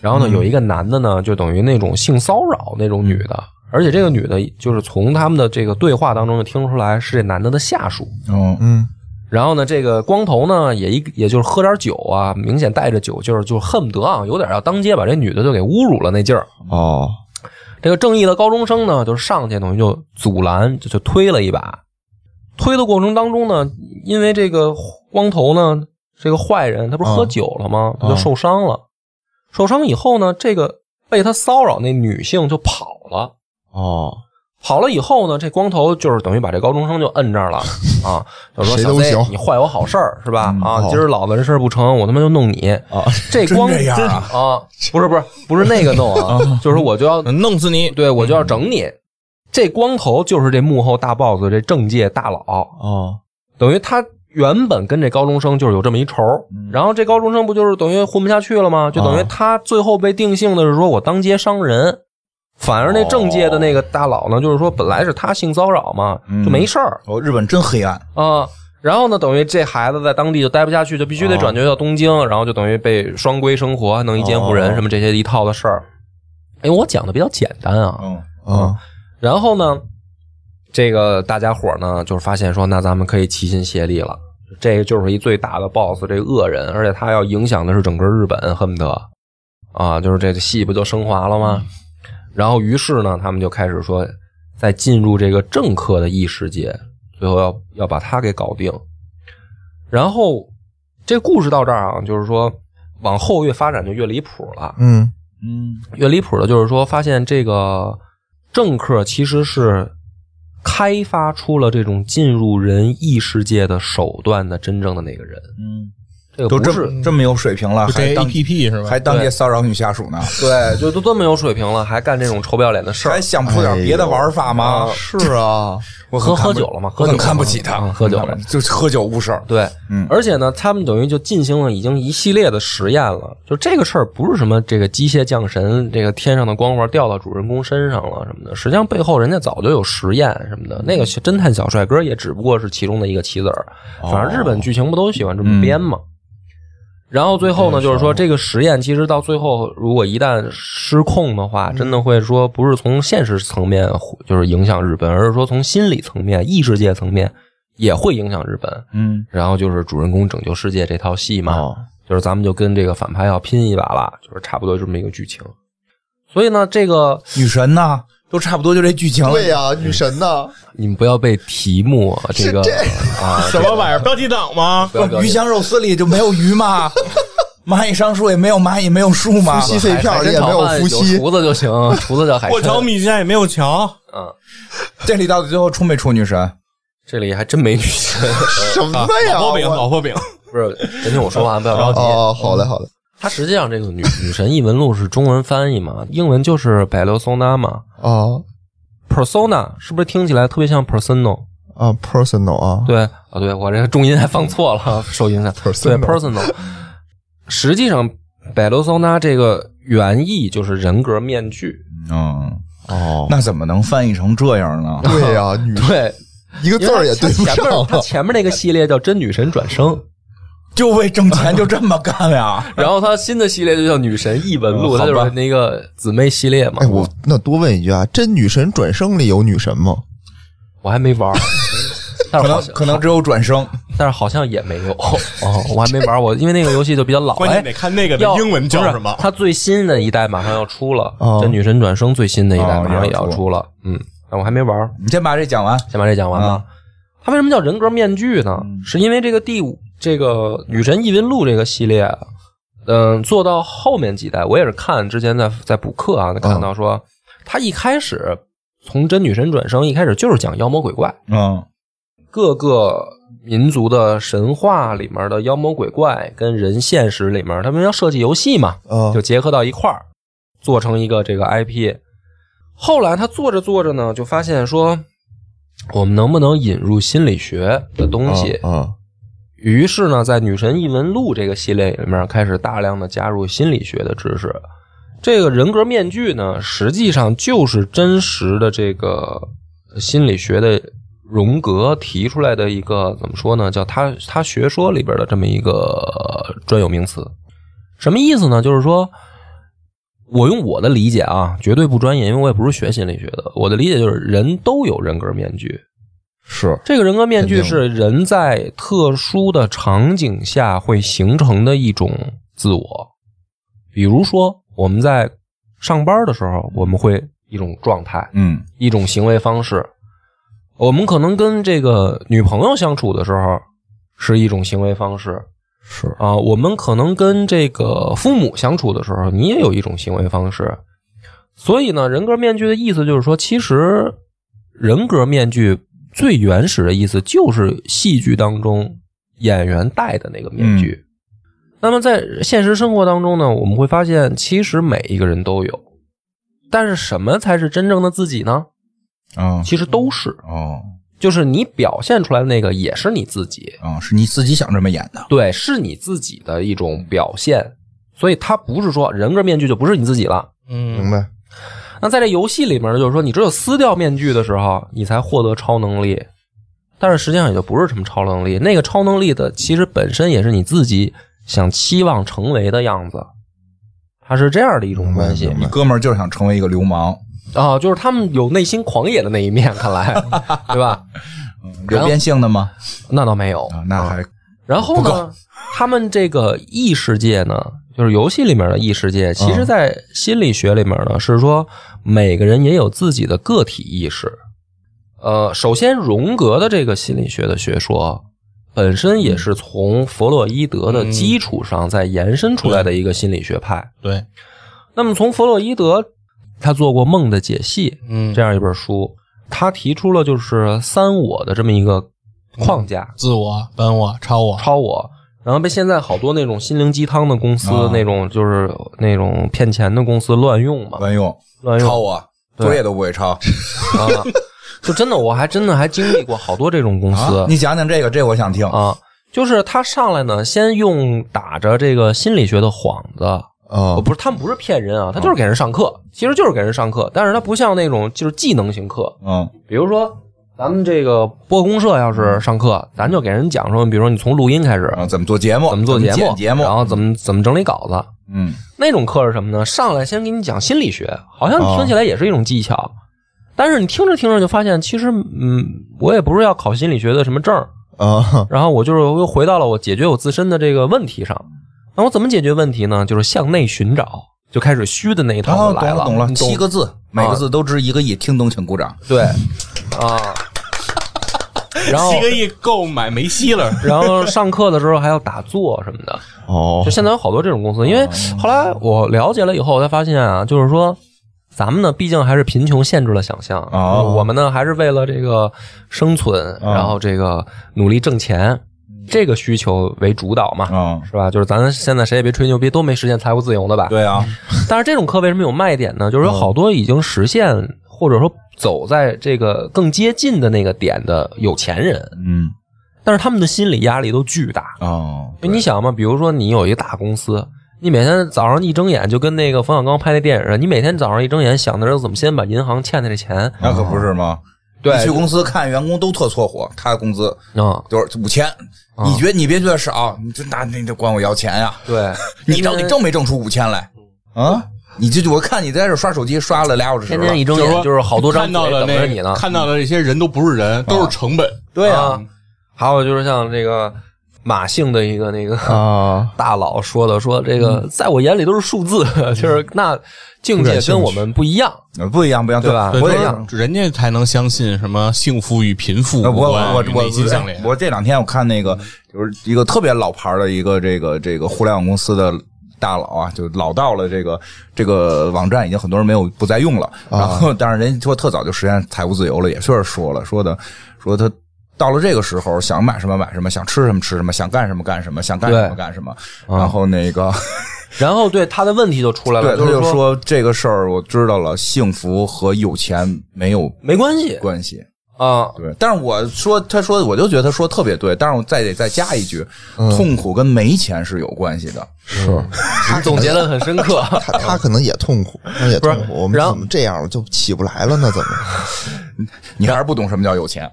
然后呢，有一个男的呢，就等于那种性骚扰那种女的，而且这个女的，就是从他们的这个对话当中就听出来是这男的的下属。哦嗯然后呢，这个光头呢，也一也就是喝点酒啊，明显带着酒劲儿，就恨不得啊，有点要当街把这女的就给侮辱了那劲儿。哦这个正义的高中生呢，就是上去等于就阻拦，就就推了一把。推的过程当中呢，因为这个光头呢，这个坏人他不是喝酒了吗？他就受伤了。受伤以后呢，这个被他骚扰那女性就跑了。哦跑了以后呢，这光头就是等于把这高中生就摁这儿了 啊，就说小 Z，行你坏我好事儿是吧？啊，哦今儿老子这事儿不成，我他妈就弄你 啊这光啊，不是不是不是那个弄啊，就是我就要弄死你！对我就要整你。这光头就是这幕后大 boss，这政界大佬，哦。等于他原本跟这高中生就是有这么一仇，然后这高中生不就是等于混不下去了吗？就等于他最后被定性的是说我当街伤人，反而那政界的那个大佬呢，就是说本来是他性骚扰嘛，就没事儿。哦，日本真黑暗。啊。然后呢，等于这孩子在当地就待不下去，就必须得转学到东京，然后就等于被双规生活，弄一监护人什么这些一套的事儿。哎，我讲的比较简单啊，嗯。啊然后呢，这个大家伙呢，就是发现说，那咱们可以齐心协力了。这个就是一最大的 boss，这恶人，而且他要影响的是整个日本，恨不得啊，就是这个戏不就升华了吗？然后于是呢，他们就开始说，在进入这个政客的异世界，最后要要把他给搞定。然后这故事到这儿啊，就是说往后越发展就越离谱了。嗯嗯越离谱的就是说，发现这个政客其实是开发出了这种进入人异世界的手段的真正的那个人。嗯，这这个不是么这么有水平了，就这还当 A P P 是吧？还当街骚扰女下属呢，对，就都这么有水平了，还干这种臭不要脸的事儿还。想不出点别的玩法吗？是啊 我很看不喝喝酒了吗喝酒看不起他啊，喝酒了就是喝酒误事儿。对，嗯而且呢，他们等于就进行了已经一系列的实验了。就这个事儿不是什么这个机械降神，这个天上的光环掉到主人公身上了什么的，实际上背后人家早就有实验什么的。那个侦探小帅哥也只不过是其中的一个棋子儿，反正日本剧情不都喜欢这么编嘛。然后最后呢，就是说这个实验其实到最后，如果一旦失控的话，真的会说不是从现实层面就是影响日本，而是说从心理层面、异世界层面也会影响日本。嗯。然后就是主人公拯救世界这套戏嘛，哦。就是咱们就跟这个反派要拼一把了，就是差不多这么一个剧情。所以呢，这个女神呢，都差不多就这剧情了。对呀，女神呢？你们不要被题目这个啊，什么玩意儿？标题党吗？鱼香肉丝里就没有鱼吗？蚂蚁上树也没有蚂蚁，没有树吗？夫妻肺片里也没有夫有妻，厨子就行，厨子叫海过桥。米线也没有桥，嗯，这里到底最后出没出女神？这里还真没女神，什么呀？老婆饼，老婆饼，不是，先听我说完，不要着急。哦，好嘞，好嘞。它实际上这个女女神异闻录是中文翻译嘛，英文就是百六松娜嘛。哦 persona 是不是听起来特别像 personal？啊，personal 啊，对啊，对我这个重音还放错了，受影响。对 Personal personal，实际上百罗松娜这个原意就是人格面具。嗯，哦，那怎么能翻译成这样呢？对呀，女 对，一个字儿也对不因为它前面前面那个系列叫真女神转生，就为挣钱就这么干呀？然后他新的系列就叫女神异闻录，嗯好吧它就是那个姊妹系列嘛。哎，我那多问一句啊，真女神转生里有女神吗？我还没玩儿，但可是好像能可能只有转生。但是好像也没有 哦，我还没玩儿，我因为那个游戏就比较老，哎关键得看那个的英文叫什么。它最新的一代马上要出了，哦这女神转生最新的一代哦马上也也要出了。嗯，但我还没玩儿，你先把这讲完。先把这讲完吧。啊它为什么叫人格面具呢？是因为这个第五这个《女神异闻录》这个系列啊，嗯、做到后面几代，我也是看之前在在补课啊，看到说，他一开始从真女神转生一开始就是讲妖魔鬼怪，嗯各个民族的神话里面的妖魔鬼怪跟人现实里面，他们要设计游戏嘛，嗯就结合到一块儿，做成一个这个 IP。后来他做着做着呢，就发现说，我们能不能引入心理学的东西？啊，于是呢，在《女神异闻录》这个系列里面，开始大量的加入心理学的知识。这个人格面具呢，实际上就是真实的这个心理学的荣格提出来的一个怎么说呢？叫他他学说里边的这么一个专有名词。什么意思呢？就是说，我用我的理解啊，绝对不专业，因为我也不是学心理学的。我的理解就是，人都有人格面具，是这个人格面具是人在特殊的场景下会形成的一种自我。比如说，我们在上班的时候，我们会一种状态，嗯一种行为方式。我们可能跟这个女朋友相处的时候是一种行为方式是啊，我们可能跟这个父母相处的时候，你也有一种行为方式。所以呢，人格面具的意思就是说，其实人格面具最原始的意思就是戏剧当中演员戴的那个面具。那么在现实生活当中呢，我们会发现，其实每一个人都有，但是什么才是真正的自己呢？啊其实都是，哦就是你表现出来的那个也是你自己，啊，是你自己想这么演的。对，是你自己的一种表现。所以它不是说人格面具就不是你自己了。嗯明白？那在这游戏里面呢，就是说你只有撕掉面具的时候，你才获得超能力。但是实际上也就不是什么超能力，那个超能力的其实本身也是你自己想期望成为的样子，它是这样的一种关系你哥们儿就是想成为一个流氓，啊，就是他们有内心狂野的那一面，看来 对吧？有变性的吗？那倒没有啊，那还然后呢，他们这个异世界呢，就是游戏里面的异世界，其实在心理学里面呢，是说每个人也有自己的个体意识。呃，首先荣格的这个心理学的学说本身也是从弗洛伊德的基础上再延伸出来的一个心理学派。对，那么从弗洛伊德，他做过《梦的解析》嗯这样一本书，他提出了就是三我的这么一个框架。自我、本我、超我，超我，然后被现在好多那种心灵鸡汤的公司，啊那种就是那种骗钱的公司乱用嘛，乱用，乱用抄我，对作业都不会抄。啊，就真的我还真的还经历过好多这种公司啊，你讲讲这个，这我想听。啊，就是他上来呢，先用打着这个心理学的幌子。啊呃，不是，他们不是骗人啊，他就是给人上课，其实就是给人上课，但是他不像那种就是技能型课，嗯比如说咱们这个播公社要是上课，咱就给人讲说，比如说你从录音开始，啊，怎么做节目？怎么做节目，节目？然后怎么怎么整理稿子。嗯那种课是什么呢？上来先给你讲心理学，好像听起来也是一种技巧。但是你听着听着就发现，其实嗯，我也不是要考心理学的什么证儿，啊，然后我就是又回到了我解决我自身的这个问题上。那我怎么解决问题呢？就是向内寻找，就开始虚的那一套来了。懂了懂了，你七个字，每个字都值一个亿，听懂请鼓掌。对啊，然后七个亿购买梅西了，然后上课的时候还要打坐什么的。哦就，现在有好多这种公司，因为后来我了解了以后，我才发现啊，就是说。咱们呢，毕竟还是贫穷限制了想象。哦我们呢，还是为了这个生存，然后这个努力挣钱，这个需求为主导嘛，嗯，是吧？就是咱现在谁也别吹牛逼，都没实现财务自由的吧？对啊，但是这种课为什么有卖点呢？就是有好多已经实现，或者说走在这个更接近的那个点的有钱人，嗯，但是他们的心理压力都巨大。哦，你想嘛，比如说你有一个大公司，你每天早上一睁眼就跟那个冯小刚拍那电影似的，你每天早上一睁眼想的是怎么先把银行欠的这钱，那可不是吗？对你去公司看员工都特搓火，他的工资啊、就是五千，你觉得你别觉得少，你这那你得管我要钱呀？对，你到底挣没挣出五千来啊？你这我看你在这刷手机刷了俩小时了，天天一睁眼就是好多张看到嘴了那等着你呢。看到了这些人都不是人，都是成本。对啊，还有就是像这个马姓的一个那个啊，大佬说的，说这个在我眼里都是数字，就是那境界跟我们不一样。呃不一样不一样，对吧我得不一样人家才能相信什么幸福与贫富呃我无关，与我我内心相连。我这两天我看那个就是一个特别老牌的一个这个这个互联网公司的大佬啊，就老到了这个这个网站已经很多人没有不再用了，然后但是人家说特早就实现财务自由了，也确实说了说的说他。到了这个时候，想买什么买什么，想吃什么吃什么，想干什么干什么，想干什么干什么。然后那个，然后对他的问题就出来了，对，他是就说这个事儿，我知道了，幸福和有钱没有没关系关系。啊，对，但是我说，他说，我就觉得他说得特别对，但是我再得再加一句，嗯痛苦跟没钱是有关系的。是你 总结的很深刻。他他可能也痛苦，他也不是痛苦。我们然后怎么这样就起不来了呢？怎么？你还是不懂什么叫有钱。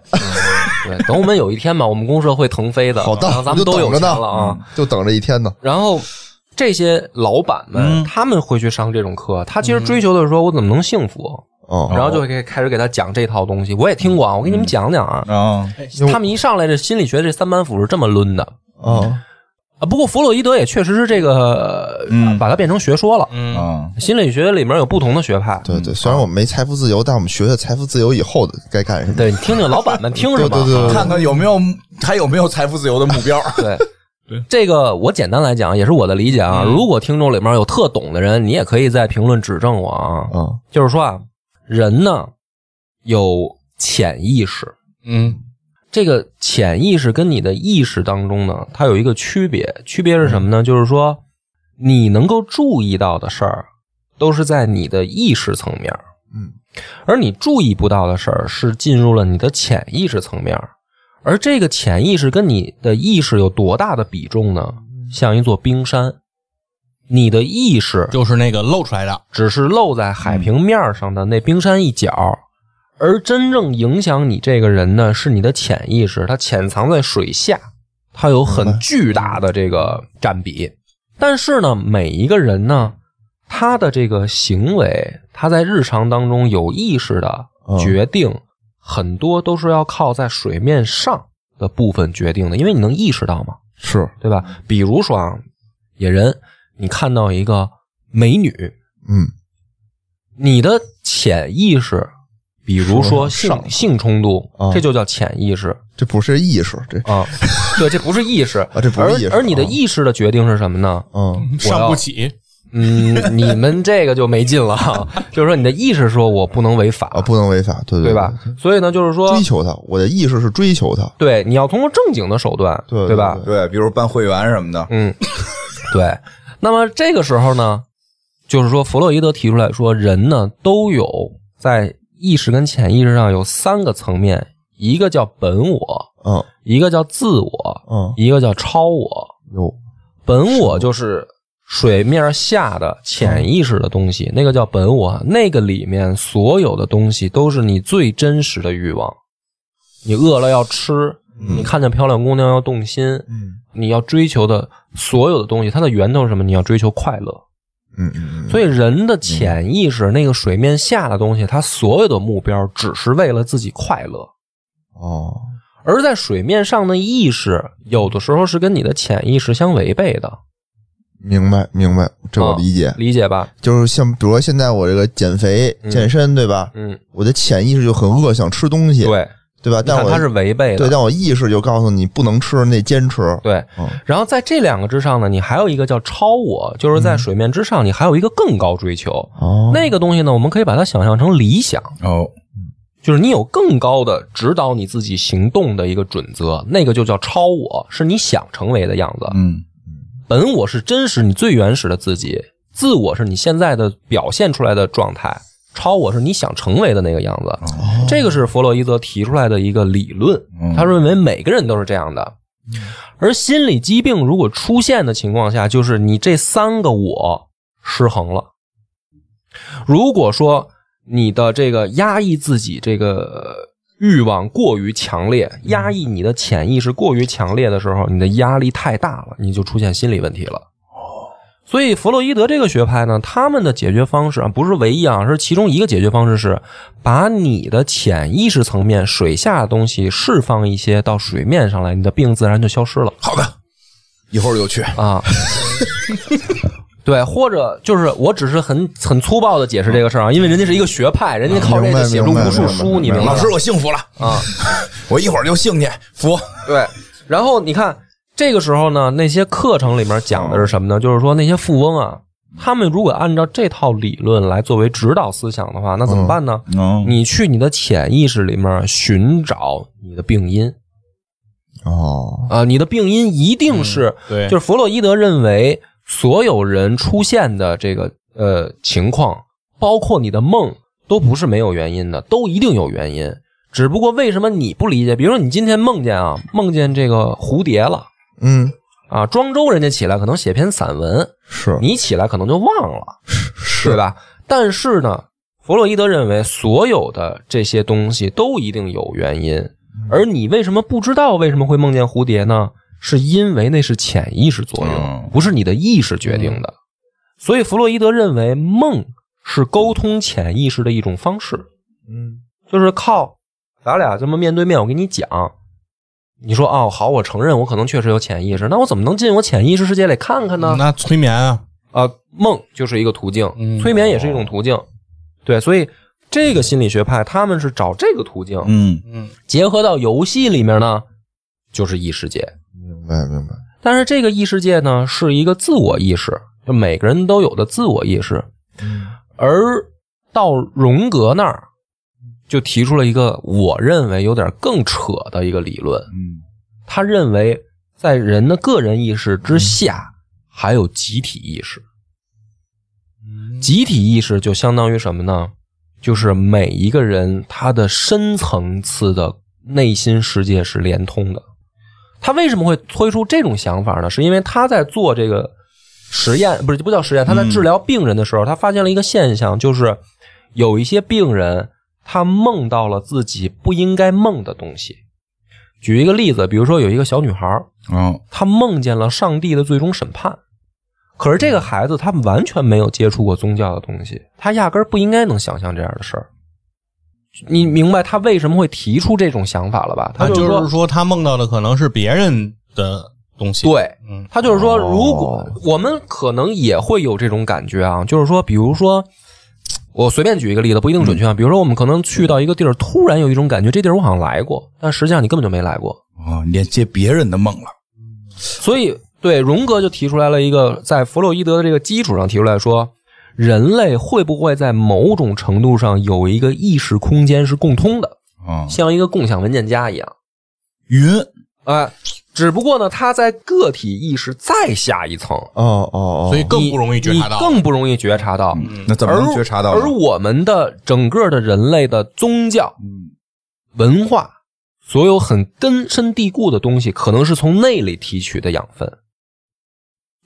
对，等我们有一天吧，我们公社会腾飞的，好的咱们就都有钱了啊。就等着一天呢。然后这些老板们，他们会去上这种课，他其实追求的是说我怎么能幸福，哦，然后就会给开始给他讲这套东西。我也听过啊，我给你们讲讲啊。啊，他们一上来这心理学这三板斧是这么抡的哦，啊。不过弗洛伊德也确实是这个，嗯把它变成学说了。嗯，啊，心理学里面有不同的学派，对对，虽然我们没财富自由，但我们学学财富自由以后的该干什么。对你听听老板们听什么，对对对对 看看有没有还有没有财富自由的目标。对。这个我简单来讲，也是我的理解啊。如果听众里面有特懂的人，你也可以在评论指正我啊。嗯，就是说啊，人呢有潜意识，嗯。这个潜意识跟你的意识当中呢，它有一个区别，区别是什么呢？就是说你能够注意到的事儿，都是在你的意识层面，嗯，而你注意不到的事儿，是进入了你的潜意识层面，而这个潜意识跟你的意识有多大的比重呢？像一座冰山，你的意识就是那个露出来的。只是露在海平面上的那冰山一角，而真正影响你这个人呢，是你的潜意识，它潜藏在水下，它有很巨大的这个占比。但是呢，每一个人呢，他的这个行为，他在日常当中有意识的决定，很多都是要靠在水面上的部分决定的，因为你能意识到吗，是，对吧？比如说啊，野人，你看到一个美女，嗯，你的潜意识，比如说性性冲动，啊这就叫潜意识这不是意识，这啊。对，这不是意识啊这不是意识而而你的啊意识的决定是什么呢？嗯上不起，嗯，你们这个就没劲了啊，就是说你的意识说我不能违法，啊，不能违法，对对对吧？所以呢，就是说追，求它，我的意识是追求它，对，你要通过正经的手段，对对吧？对，比如办会员什么的。嗯，对。那么这个时候呢，就是说弗洛伊德提出来说，人呢都有在意识跟潜意识上有三个层面，一个叫本我，嗯一个叫自我，嗯，一个叫超我。有本我就是水面下的潜意识的东西，那个叫本我，那个里面所有的东西都是你最真实的欲望。你饿了要吃，你看见漂亮姑娘要动心，嗯你要追求的所有的东西，它的源头是什么？你要追求快乐，嗯嗯所以人的潜意识那个水面下的东西，它所有的目标只是为了自己快乐。哦，而在水面上的意识，有的时候是跟你的潜意识相违背的，明白明白，这我啊理解。理解吧？就是像比如说现在我这个减肥嗯健身，对吧？嗯，我的潜意识就很饿，想吃东西，对，对吧？但它是违背的对，的，但我意识就告诉你不能吃，你得坚持。对。嗯然后在这两个之上呢，你还有一个叫超我，就是在水面之上，你还有一个更高追求。哦，那个东西呢，我们可以把它想象成理想，哦，就是你有更高的指导你自己行动的一个准则，那个就叫超我，是你想成为的样子。嗯本我是真实你最原始的自己，自我是你现在的表现出来的状态，超我是你想成为的那个样子。这个是弗洛伊德提出来的一个理论，嗯他认为每个人都是这样的。而心理疾病如果出现的情况下，就是你这三个我失衡了。如果说你的这个压抑自己这个欲望过于强烈，压抑你的潜意识过于强烈的时候，你的压力太大了，你就出现心理问题了。所以弗洛伊德这个学派呢，他们的解决方式啊，不是唯一啊，是其中一个解决方式是把你的潜意识层面水下的东西释放一些到水面上来，你的病自然就消失了好的，一会儿就去。啊。对，或者就是我只是很很粗暴的解释这个事儿啊，因为人家是一个学派，人家靠这个写出无数书，你明白吗老师，我幸福了，啊？我一会儿就兴去服。对，然后你看这个时候呢，那些课程里面讲的是什么呢？就是说那些富翁啊，他们如果按照这套理论来作为指导思想的话，那怎么办呢？嗯你去你的潜意识里面寻找你的病因哦，啊、你的病因一定是，对，就是弗洛伊德认为所有人出现的这个呃情况，包括你的梦，都不是没有原因的，都一定有原因。只不过为什么你不理解？比如说你今天梦见啊，梦见这个蝴蝶了。嗯，啊，庄周人家起来可能写篇散文，是你起来可能就忘了，是对吧？但是呢，弗洛伊德认为所有的这些东西都一定有原因，而你为什么不知道为什么会梦见蝴蝶呢？是因为那是潜意识作用嗯，不是你的意识决定的。所以弗洛伊德认为梦是沟通潜意识的一种方式，嗯就是靠咱俩这么面对面，我给你讲，你说哦好，我承认我可能确实有潜意识，那我怎么能进我潜意识世界里看看呢？那催眠啊，啊，梦就是一个途径，嗯催眠也是一种途径，对，所以这个心理学派他们是找这个途径，嗯嗯结合到游戏里面呢，就是异世界。明白明白。但是这个异世界呢，是一个自我意识，就每个人都有的自我意识。而到荣格那儿，就提出了一个我认为有点更扯的一个理论。嗯他认为，在人的个人意识之下，还有集体意识。集体意识就相当于什么呢？就是每一个人他的深层次的内心世界是连通的。他为什么会推出这种想法呢？是因为他在做这个实验，不是不叫实验，他在治疗病人的时候，他发现了一个现象，就是有一些病人他梦到了自己不应该梦的东西。举一个例子，比如说有一个小女孩，哦她梦见了上帝的最终审判。可是这个孩子他完全没有接触过宗教的东西，他压根儿不应该能想象这样的事儿。你明白他为什么会提出这种想法了吧？他他就是说，就是说他梦到的可能是别人的东西，，对，嗯他就是说，如果哦我们可能也会有这种感觉啊，就是说，比如说，我随便举一个例子，不一定准确啊。比如说，我们可能去到一个地儿，突然有一种感觉，这地儿我好像来过，但实际上你根本就没来过。哦，连接别人的梦了。所以，对荣格就提出来了一个，在弗洛伊德的这个基础上提出来说，人类会不会在某种程度上有一个意识空间是共通的，啊，像一个共享文件夹一样？云哎、只不过呢，它在个体意识再下一层，哦哦哦，所以更不容易觉察到，更不容易觉察到。那怎么能觉察到呢？而我们的整个的人类的宗教、嗯文化，所有很根深蒂固的东西，可能是从那里提取的养分。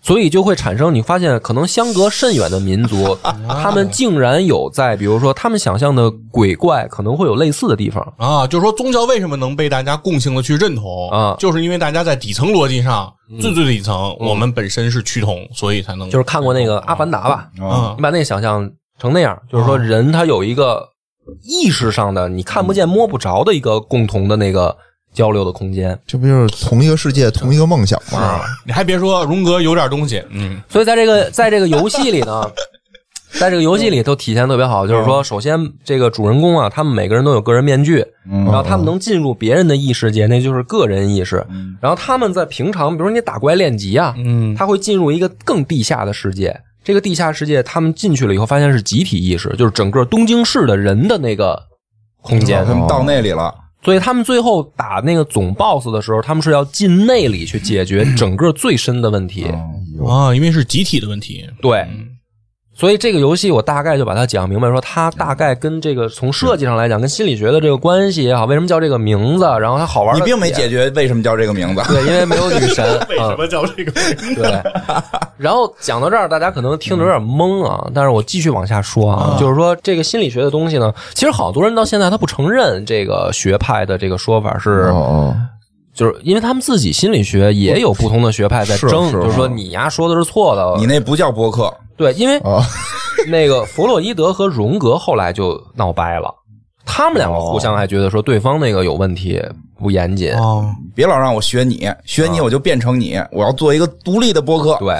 所以就会产生你发现可能相隔甚远的民族，他们竟然有在比如说他们想象的鬼怪可能会有类似的地方。啊，就是说宗教为什么能被大家共性的去认同？啊。就是因为大家在底层逻辑上，最最底层，我们本身是趋同，所以才能就是看过那个《阿凡达》吧，啊。你把那个想象成那样，就是说人他有一个意识上的你看不见摸不着的一个共同的那个交流的空间。这不就是同一个世界，同一个梦想吗？啊，你还别说，荣格有点东西，嗯所以在这个在这个游戏里呢，在这个游戏里都体现特别好，就是说，首先这个主人公啊，他们每个人都有个人面具，然后他们能进入别人的异世界，那就是个人意识。然后他们在平常，比如说你打怪练级啊，嗯他会进入一个更地下的世界。这个地下世界，他们进去了以后，发现是集体意识，就是整个东京市的人的那个空间。他们到那里了，所以他们最后打那个总 BOSS 的时候，他们是要进内里去解决整个最深的问题。啊，因为是集体的问题，对，所以这个游戏我大概就把它讲明白，说它大概跟这个从设计上来讲，跟心理学的这个关系也好，为什么叫这个名字，然后它好玩的你并没解决为什么叫这个名字。对，因为没有女神。为什嗯么叫这个名字？对，然后讲到这儿，大家可能听着有点懵啊，但是我继续往下说啊，就是说这个心理学的东西呢，其实好多人到现在他不承认这个学派的这个说法是，哦就是因为他们自己心理学也有不同的学派在争，是就是说你呀说的是错的，你那不叫播客，对，因为 那个弗洛伊德和荣格后来就闹掰了，他们两个互相还觉得说对方那个有问题，不严谨。哦，别老让我学你，学你我就变成你，我要做一个独立的播客。对，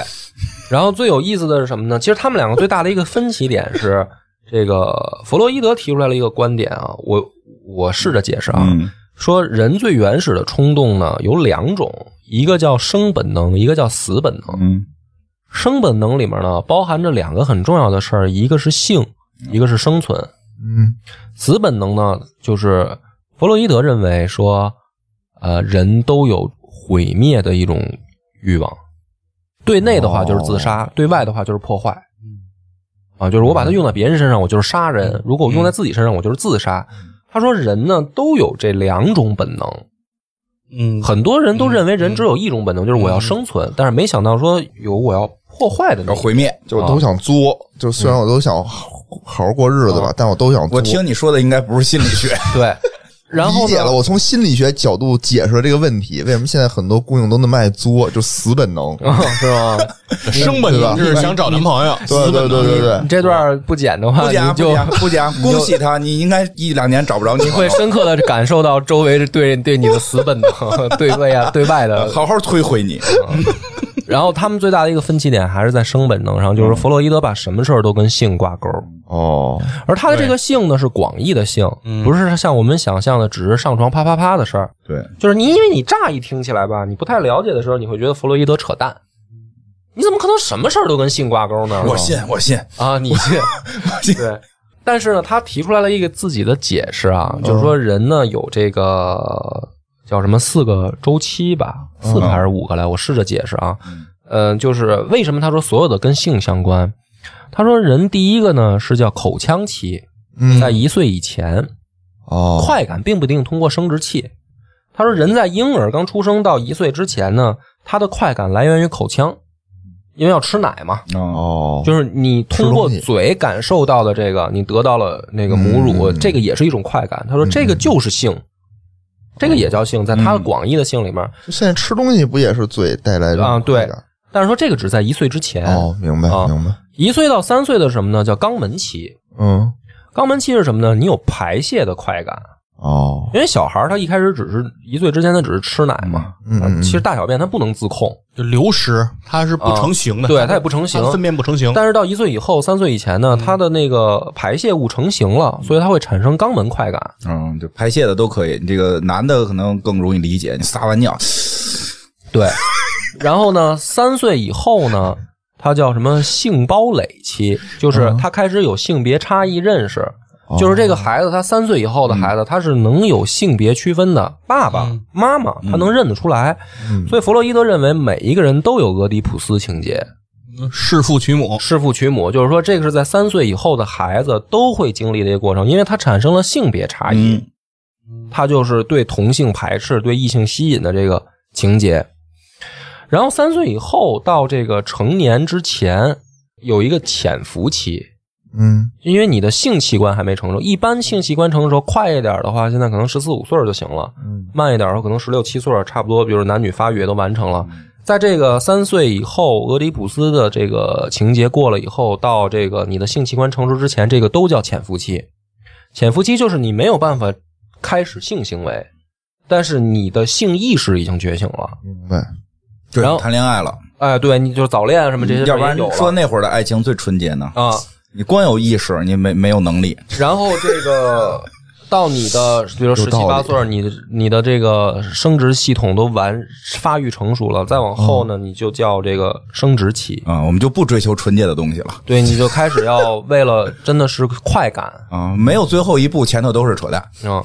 然后最有意思的是什么呢？其实他们两个最大的一个分歧点是，这个弗洛伊德提出来了一个观点啊，我我试着解释啊，嗯说人最原始的冲动呢有两种，一个叫生本能，一个叫死本能。嗯生本能里面呢包含着两个很重要的事儿，一个是性，一个是生存。嗯死本能呢，就是弗洛伊德认为说，呃，人都有毁灭的一种欲望。对内的话就是自杀，对外的话就是破坏。啊，就是我把它用在别人身上，我就是杀人；如果我用在自己身上，我就是自杀。他说人呢都有这两种本能，嗯，很多人都认为人只有一种本能，就是我要生存，但是没想到说有我要破坏的那种。要毁灭。就都想作，就虽然我都想好好好过日子吧，但我都想作。我听你说的应该不是心理学，对，然后理解了，我从心理学角度解释了这个问题，为什么现在很多姑娘都那么爱作，就死本能。啊 是吗？生本能是想找男朋友，对对对对对你，这段不剪的话，不剪不你就不剪，恭喜他，你应该一两年找不着你你会深刻的感受到周围对对你的死本能，对外啊对外的。好好摧毁你。然后他们最大的一个分歧点还是在生本能上，就是弗洛伊德把什么事儿都跟性挂钩，哦，而他的这个性呢是广义的性，不是像我们想象的只是上床啪啪啪的事儿。对，就是你，因为你乍一听起来吧，你不太了解的时候，你会觉得弗洛伊德扯淡。你怎么可能什么事儿都跟性挂钩呢？我信我信，啊，你信 对。但是呢，他提出来了一个自己的解释啊，就是说人呢有这个叫什么四个周期吧，四个还是五个来？我试着解释啊，嗯、就是为什么他说所有的跟性相关？他说人第一个呢是叫口腔期，嗯在一岁以前，哦，快感并不一定通过生殖器。他说人在婴儿刚出生到一岁之前呢，他的快感来源于口腔，因为要吃奶嘛，哦，哦，就是你通过嘴感受到的这个，你得到了那个母乳，嗯这个也是一种快感。他说这个就是性，这个也叫性，在它的广义的性里面。就现在吃东西不也是嘴带来的啊对但是说这个只在一岁之前，哦，明白啊明白，一岁到三岁的什么呢？叫肛门期。嗯，肛门期是什么呢？你有排泄的快感，哦，因为小孩儿他一开始只是一岁之前他只是吃奶嘛，啊嗯其实大小便他不能自控，就流失，它是不成形的，对，他也不成形它。粪便不成形，但是到一岁以后，三岁以前呢，他的那个排泄物成型了，所以他会产生肛门快感。嗯，就排泄的都可以，这个男的可能更容易理解，你撒完尿，对，然后呢，三岁以后呢，他叫什么性包垒期，就是他开始有性别差异认识。就是这个孩子，他三岁以后的孩子，他是能有性别区分的，爸爸妈妈他能认得出来。所以弗洛伊德认为每一个人都有俄狄浦斯情节，弑父娶母，弑父娶母，就是说这个是在三岁以后的孩子都会经历的一个过程，因为他产生了性别差异，他就是对同性排斥、对异性吸引的这个情节。然后三岁以后到这个成年之前有一个潜伏期，嗯因为你的性器官还没成熟。一般性器官成熟快一点的话，现在可能十四五岁就行了；嗯慢一点的话，可能十六七岁差不多。比如男女发育也都完成了。在这个三岁以后，俄狄浦斯的这个情节过了以后，到这个你的性器官成熟之前，这个都叫潜伏期。潜伏期就是你没有办法开始性行为，但是你的性意识已经觉醒了。明白。对然后谈恋爱了，哎，对，你就是早恋什么这些要不然说那会儿的爱情最纯洁呢？啊。你光有意识，你没没有能力。然后这个 到你的，比如十七八岁，你的你的这个生殖系统都完发育成熟了，再往后呢，你就叫这个生殖期。啊、我们就不追求纯洁的东西了对，你就开始要 为了真的是快感啊、没有最后一步，前头都是扯淡。啊。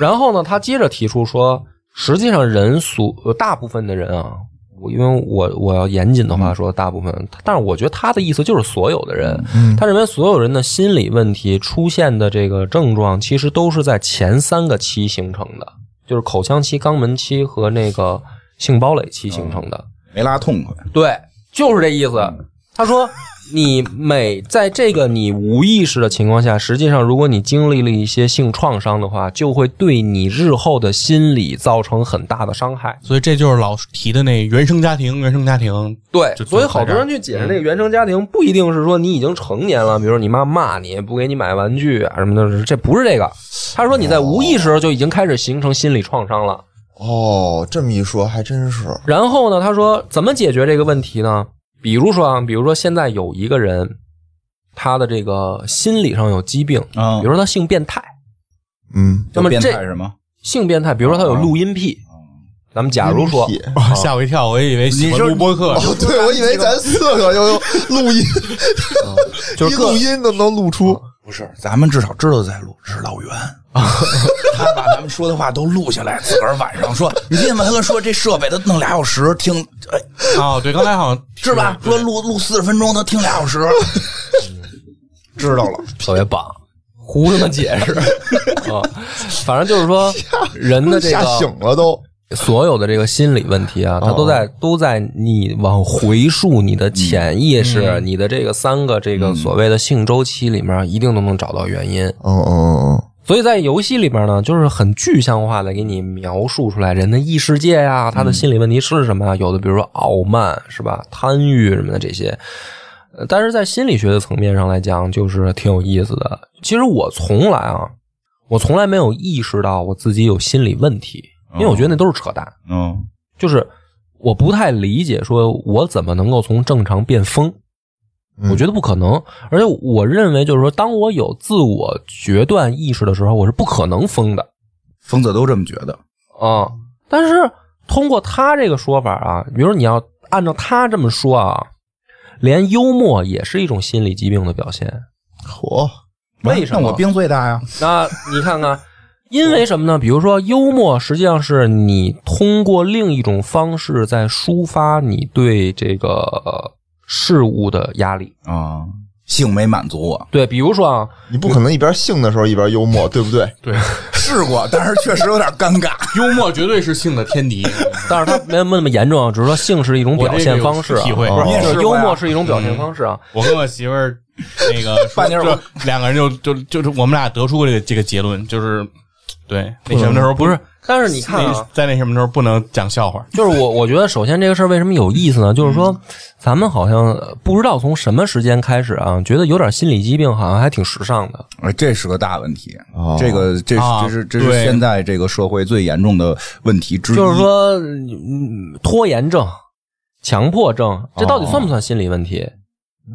然后呢，他接着提出说，实际上人所呃大部分的人啊，我因为我我要严谨的话说，大部分，但是我觉得他的意思就是所有的人，他认为所有人的心理问题出现的这个症状，其实都是在前三个期形成的，就是口腔期、肛门期和那个性堡垒期形成的。没拉痛快，对，就是这意思。他说，你每在这个你无意识的情况下，实际上如果你经历了一些性创伤的话，就会对你日后的心理造成很大的伤害。所以这就是老提的那原生家庭，原生家庭。对，所以好多人去解释那个原生家庭，不一定是说你已经成年了，比如说你妈骂你，不给你买玩具啊什么的，这不是这个。他说你在无意识就已经开始形成心理创伤了。哦，这么一说还真是。然后呢，他说怎么解决这个问题呢？比如说啊，比如说现在有一个人，他的这个心理上有疾病，啊。比如说他性变态，嗯，变那么这态是吗？性变态，比如说他有录音癖，咱们假如说吓我一跳，我以为喜欢录播客。哦，对，我以为咱四个有有 录音，就是各录音都能录出。不是，咱们至少知道在录，这是老袁。他把咱们说的话都录下来，自个儿晚上说。你记得吗？他说这设备他弄俩小时，听，哎，哦，对，刚才好像是吧？说录录四十分钟，他听俩小时。知道了，特别棒，胡他妈解释啊，反正就是说人的这吓醒个了都。所有的这个心理问题啊，它都在都在你往回溯你的潜意识，你的这个三个这个所谓的性周期里面，一定都能找到原因。嗯嗯嗯所以在游戏里边呢，就是很具象化的给你描述出来人的异世界呀、他的心理问题是什么呀？有的比如说傲慢是吧，贪欲什么的这些。呃但是在心理学的层面上来讲，就是挺有意思的。其实我从来啊，我从来没有意识到我自己有心理问题，因为我觉得那都是扯淡。嗯就是我不太理解，说我怎么能够从正常变疯？嗯我觉得不可能，而且我认为就是说，当我有自我决断意识的时候，我是不可能疯的疯子都这么觉得。啊。但是通过他这个说法啊，比如你要按照他这么说啊，连幽默也是一种心理疾病的表现。嚯，为什么那我病最大呀？那你看看，因为什么呢？比如说，幽默实际上是你通过另一种方式在抒发你对这个呃事物的压力。啊，性没满足我，对，比如说啊，你不可能一边性的时候一边幽默，对不对？对，试过，但是确实有点尴尬。幽默绝对是性的天敌。但是它没有那么严重啊，只是说性是一种表现方式体会幽默是一种表现方式啊。我跟我媳妇儿那个就两个人就就就是我们俩得出过这个这个结论，就是对那什么的时候不是，但是你看啊，在那什么时候不能讲笑话。就是我，我觉得首先这个事儿为什么有意思呢？就是说，咱们好像呃不知道从什么时间开始啊，觉得有点心理疾病好像还挺时尚的。哎，这是个大问题。哦这个这是啊这是这是现在这个社会最严重的问题之一。就是说，嗯拖延症、强迫症，这到底算不算心理问题？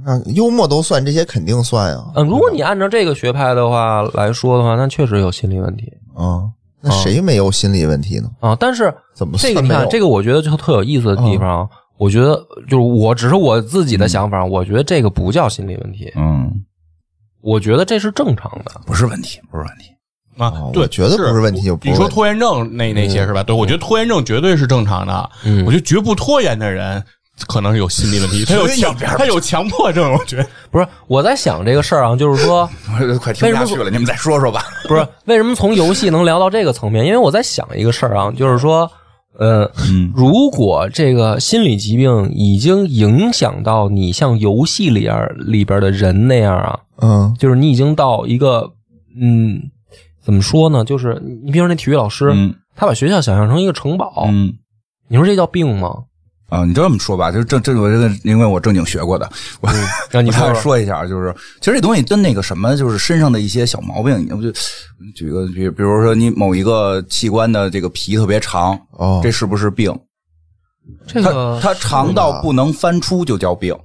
那幽默都算，这些肯定算呀。嗯，如果你按照这个学派的话来说的话，那确实有心理问题啊，那谁没有心理问题呢？啊。但是怎么这个你看，算没有？这个我觉得就特有意思的地方啊。我觉得就是我只是我自己的想法，我觉得这个不叫心理问题，嗯，我觉得这是正常的。不是问题，不是问题。哦，啊对，我觉得不是问题就不是你说拖延症那那些是吧？对，我觉得拖延症绝对是正常的。嗯我觉得绝不拖延的人可能是有心理问题，他有强他有强迫症，我觉得。不是我在想这个事儿啊，就是说，快听不下去了，你们再说说吧。不是为什么从游戏能聊到这个层面？因为我在想一个事儿啊，就是说，嗯，嗯如果这个心理疾病已经影响到你像游戏里边里边的人那样啊，嗯就是你已经到一个嗯，怎么说呢？就是你比如说那体育老师，嗯他把学校想象成一个城堡，嗯你说这叫病吗？啊，你就这么说吧，就是这这我这个因为我正经学过的，我 让你我大概说一下，就是其实这东西跟那个什么，就是身上的一些小毛病，我就举个比，比如说你某一个器官的这个皮特别长，哦这是不是病？它这个它长到不能翻出就叫病，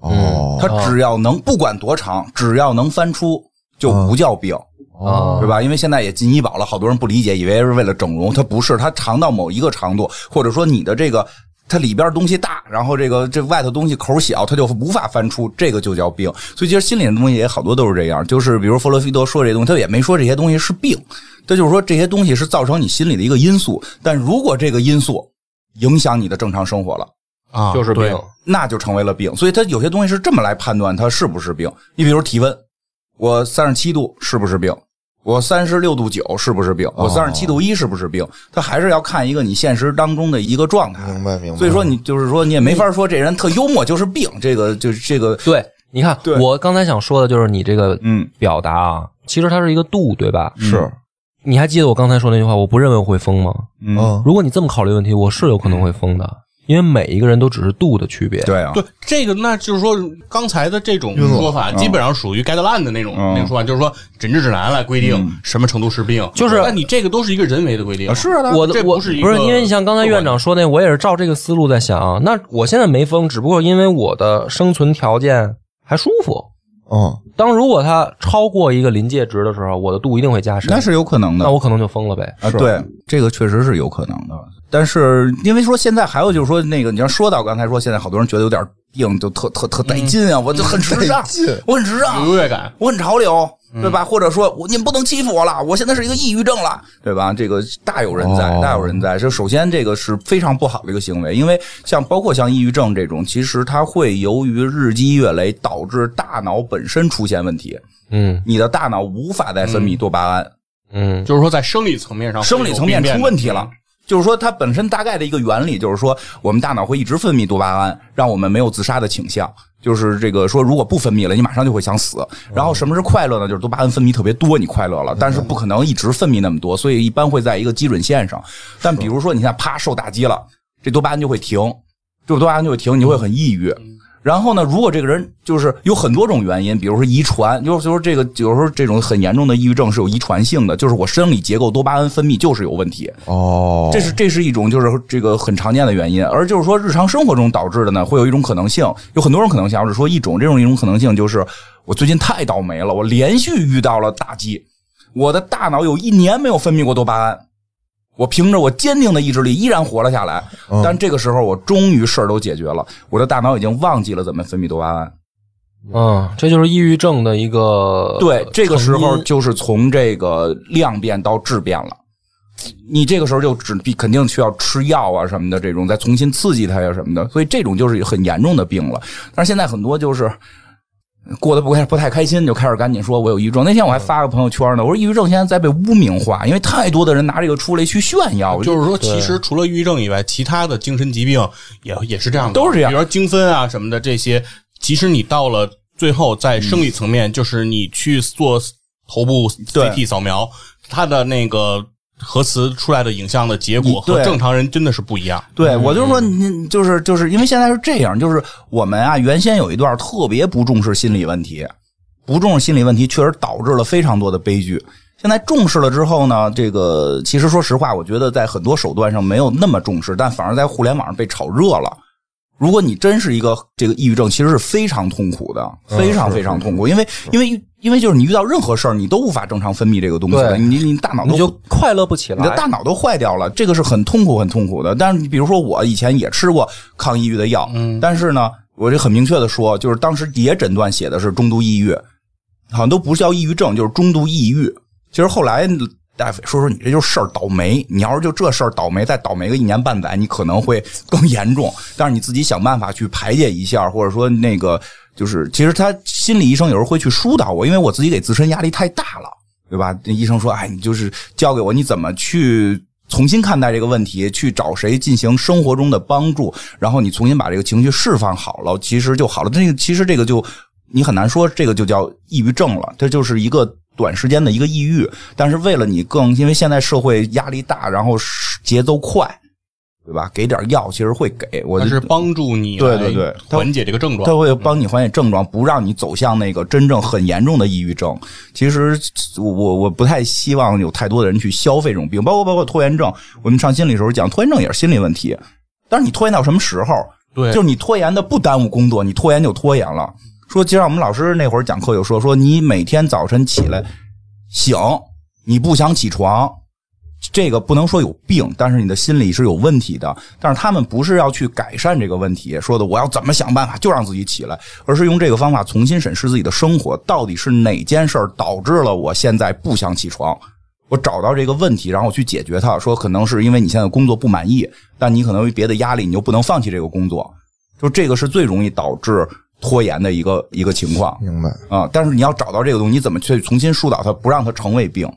哦它只要能不管多长，只要能翻出就不叫病。啊对吧？因为现在也进医保了，好多人不理解，以为是为了整容，它不是，它长到某一个长度，或者说你的这个它里边东西大，然后这个这外头东西口小，它就无法翻出，这个就叫病。所以其实心理的东西也好多都是这样，就是比如弗洛伊德说这些东西，他也没说这些东西是病，他就是说这些东西是造成你心理的一个因素，但如果这个因素影响你的正常生活了。啊，就是病对，那就成为了病。所以它有些东西是这么来判断它是不是病。你比如体温，我三十七度是不是病？我三十六度九是不是病？我三十七度一是不是病？他还是要看一个你现实当中的一个状态。明白明白。所以说你就是说你也没法说这人特幽默就是病，这个就是这个对，你看我刚才想说的就是你这个嗯表达啊，其实它是一个度，对吧？是你还记得我刚才说那句话？我不认为我会疯吗？嗯嗯如果你这么考虑问题，我是有可能会疯的，因为每一个人都只是度的区别。对啊对，这个那就是说，刚才的这种说法，基本上属于 guideline 的那种嗯那种说法，就是说诊治指南来规定什么程度是病，就是那你这个都是一个人为的规定，是啊，我的我这不是一个不是因为你像刚才院长说那，我也是照这个思路在想啊。那我现在没疯，只不过因为我的生存条件还舒服。嗯当如果它超过一个临界值的时候，我的度一定会加深，那是有可能的那。我可能就疯了呗。啊，对，这个确实是有可能的。但是因为说现在还有就是说那个，你要说到刚才说，现在好多人觉得有点病，就特特特带劲啊，我就很时尚劲，我很时尚，优越感。我很潮流，对吧？或者说我你们不能欺负我了，我现在是一个抑郁症了，对吧？这个大有人在，哦大有人在。就首先这个是非常不好的一个行为，因为像包括像抑郁症这种，其实它会由于日积月累导致大脑本身出现问题，嗯你的大脑无法再分泌多巴胺，嗯就是说在生理层面上生理层面出问题了。就是说，它本身大概的一个原理就是说，我们大脑会一直分泌多巴胺，让我们没有自杀的倾向。就是这个说，如果不分泌了，你马上就会想死。然后什么是快乐呢？就是多巴胺分泌特别多，你快乐了，但是不可能一直分泌那么多，所以一般会在一个基准线上。但比如说，你看啪受打击了，这多巴胺就会停，这多巴胺就会停，你就会很抑郁。然后呢，如果这个人就是有很多种原因，比如说遗传，就是说这个有时候这种很严重的抑郁症是有遗传性的，就是我生理结构多巴胺分泌就是有问题，哦，这是这是一种就是这个很常见的原因。而就是说日常生活中导致的呢，会有一种可能性，有很多种可能性，我只说一种，这种一种可能性就是我最近太倒霉了，我连续遇到了打击，我的大脑有一年没有分泌过多巴胺。我凭着我坚定的意志力依然活了下来，嗯但这个时候我终于事儿都解决了，我的大脑已经忘记了怎么分泌多巴胺。嗯，这就是抑郁症的一个对，这个时候就是从这个量变到质变了。你这个时候就只必肯定需要吃药啊什么的，这种再重新刺激它呀什么的，所以这种就是很严重的病了。但是现在很多就是过得不太不太开心，就开始赶紧说我有抑郁症。那天我还发个朋友圈呢，我说抑郁症现在在被污名化，因为太多的人拿这个出来去炫耀，就是说，其实除了抑郁症以外，其他的精神疾病也也是这样的，都是这样比如说精分啊什么的这些，其实你到了最后，在生理层面，就是你去做头部 CT 扫描，它的那个核磁出来的影像的结果和正常人真的是不一样。对，我就是说你就是就是因为现在是这样，就是我们啊原先有一段特别不重视心理问题，不重视心理问题，确实导致了非常多的悲剧。现在重视了之后呢，这个其实说实话，我觉得在很多手段上没有那么重视，但反而在互联网上被炒热了。如果你真是一个这个抑郁症，其实是非常痛苦的，非常非常痛苦，因为因为因为就是你遇到任何事儿，你都无法正常分泌这个东西的，你你大脑都你就快乐不起来。你的大脑都坏掉了，这个是很痛苦、很痛苦的。但是你比如说，我以前也吃过抗抑郁的药，嗯但是呢，我这很明确的说，就是当时也诊断写的是中度抑郁，好像都不是叫抑郁症，就是中度抑郁。其实后来大夫说说你这就是事儿倒霉，你要是就这事儿倒霉，再倒霉个一年半载，你可能会 更严重。但是你自己想办法去排解一下，或者说那个就是，其实他心理医生有时候会去疏导我，因为我自己给自身压力太大了。对吧？医生说：“哎，你就是教给我你怎么去重新看待这个问题，去找谁进行生活中的帮助，然后你重新把这个情绪释放好了，其实就好了。这个其实这个就你很难说这个就叫抑郁症了，这就是一个短时间的一个抑郁。但是为了你更，因为现在社会压力大，然后节奏快，对吧？给点药其实会给我它是帮助你对对对缓解这个症状它。会帮你缓解症状，不让你走向那个真正很严重的抑郁症。其实我我我不太希望有太多的人去消费这种病，包括包括拖延症。我们上心理时候讲，拖延症也是心理问题。但是你拖延到什么时候？对就是你拖延的不耽误工作，你拖延就拖延了。说，就像我们老师那会儿讲课有说，说你每天早晨起来醒，你不想起床，这个不能说有病，但是你的心理是有问题的。但是他们不是要去改善这个问题，说的我要怎么想办法就让自己起来，而是用这个方法重新审视自己的生活，到底是哪件事儿导致了我现在不想起床。我找到这个问题，然后我去解决它。说可能是因为你现在工作不满意，但你可能有别的压力，你又不能放弃这个工作。就这个是最容易导致拖延的一个一个情况明白？啊。但是你要找到这个东西，你怎么去重新疏导它，不让它成为病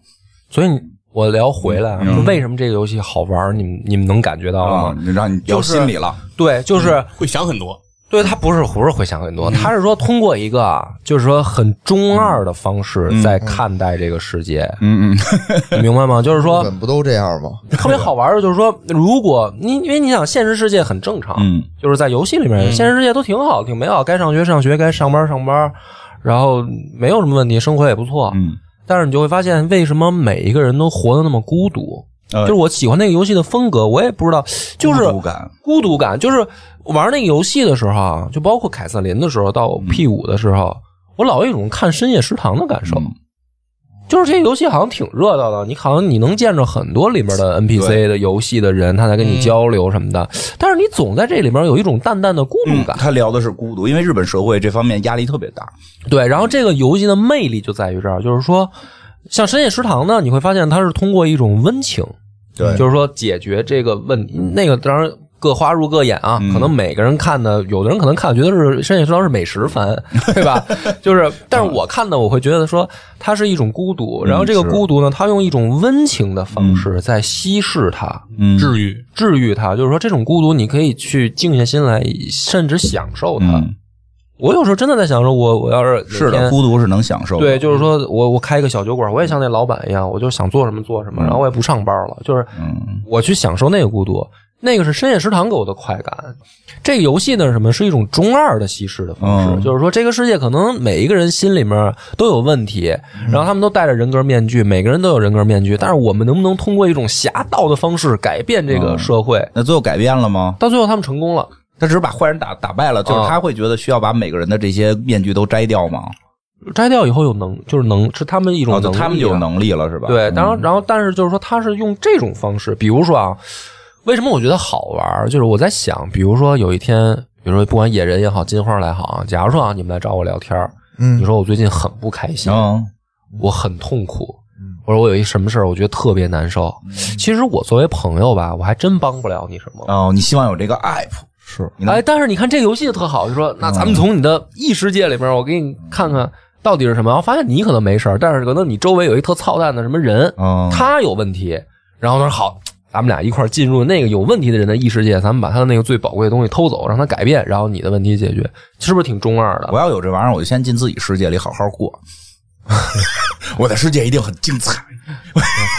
所以你我聊回来，嗯为什么这个游戏好玩？你们你们能感觉到吗？？你让你聊心理了，对，就是会想很多，对他不是不是会想很嗯多，他是说通过一个啊，就是说很中二的方式在看待这个世界，嗯嗯，你明白吗？就是日说本不都这样吗？特别好玩的，就是说，如果你因为你想，现实世界很正常，嗯，就是在游戏里面，现实世界都挺好，挺美好，该上学上学，该上班上班，然后没有什么问题，生活也不错。嗯，但是你就会发现，为什么每一个人都活得那么孤独？呃就是我喜欢那个游戏的风格，我也不知道，就是孤独感，孤独感，就是玩那个游戏的时候啊，就包括凯瑟琳的时候，到 P 五的时候，我老有一种看深夜食堂的感受。嗯就是这个游戏好像挺热闹的，你好像你能见着很多里面的 NPC 的游戏的人，他在跟你交流什么的，但是你总在这里面有一种淡淡的孤独感。他聊的是孤独，因为日本社会这方面压力特别大。对，然后这个游戏的魅力就在于这儿，就是说，像深夜食堂呢，你会发现它是通过一种温情，对就是说解决这个问题。那个当然各花入各眼啊，嗯可能每个人看的，有的人可能看觉得是深夜食堂是美食番，对吧？就是，但是我看的我会觉得说它是一种孤独，然后这个孤独呢，它用一种温情的方式在稀释它。嗯治愈。治愈它，就是说这种孤独，你可以去静下心来，甚至享受它。嗯，我有时候真的在想说，我我要是是的，孤独是能享受。对，就是说我我开一个小酒馆，我也像那老板一样，我就想做什么做什么，然后我也不上班了，就是嗯我去享受那个孤独。那个是深夜食堂给我的快感。这个游戏呢，是什么是一种中二的稀释的方式，嗯就是说这个世界可能每一个人心里面都有问题，然后他们都戴着人格面具，每个人都有人格面具，但是我们能不能通过一种侠盗的方式改变这个社会？那最后改变了吗？到最后他们成功了。他只是把坏人打打败了，就是啊他会觉得需要把每个人的这些面具都摘掉吗？摘掉以后有能，就是能是他们一种哦，能力、啊就他们就有能力了，是吧？对，然后嗯然后但是就是说他是用这种方式，比如说啊，为什么我觉得好玩儿？就是我在想，比如说有一天，比如说不管野人也好，金花来好啊，假如说啊你们来找我聊天儿嗯你说我最近很不开心，嗯我很痛苦，或者我有一什么事儿，我觉得特别难受。其实我作为朋友吧，我还真帮不了你什么。哦，你希望有这个 app 是？哎，但是你看这个游戏特好，就说那咱们从你的异世界里边，我给你看看到底是什么。然后发现你可能没事儿，但是可能你周围有一特操蛋的什么人，嗯他有问题。然后他说好，咱们俩一块儿进入那个有问题的人的异世界，咱们把他的那个最宝贵的东西偷走，让他改变，然后你的问题解决，是不是挺中二的？我要有这玩意儿，我就先进自己世界里好好过。我的世界一定很精彩。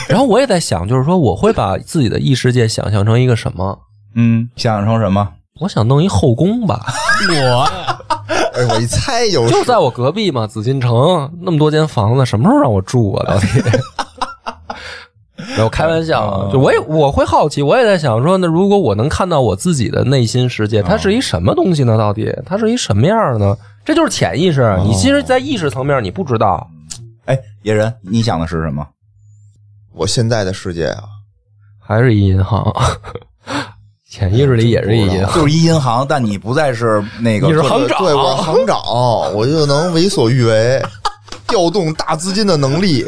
然后我也在想，就是说我会把自己的异世界想象成一个什么？嗯，想象成什么？我想弄一后宫吧，我哎，我一猜就是就在我隔壁嘛，紫禁城那么多间房子，什么时候让我住啊？到底？然后开玩笑啊，就我也我会好奇，我也在想说，那如果我能看到我自己的内心世界，它是一什么东西呢？到底它是一什么样的呢？这就是潜意识。你其实，在意识层面你不知道，哎，野人，你想的是什么？我现在的世界啊，还是一银行，潜意识里也是一银行。就是一银行，但你不再是那个你是行长对我是行长，我就能为所欲为。调动大资金的能力。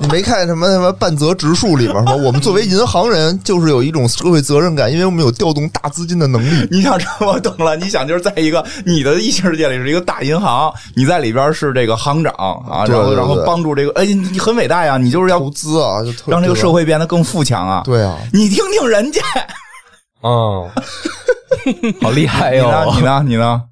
你没看什么什么半泽直树里面吗，我们作为银行人就是有一种社会责任感，因为我们有调动大资金的能力。你想这我懂了，你想就是在一个你的异世界里是一个大银行，你在里边是这个行长啊，然后对对对然后帮助这个，哎，你你很伟大呀，你就是要投资啊，就让这个社会会变得更富强啊。对啊，你听听人家，嗯，好厉害哟你呢？哟！你呢？你呢？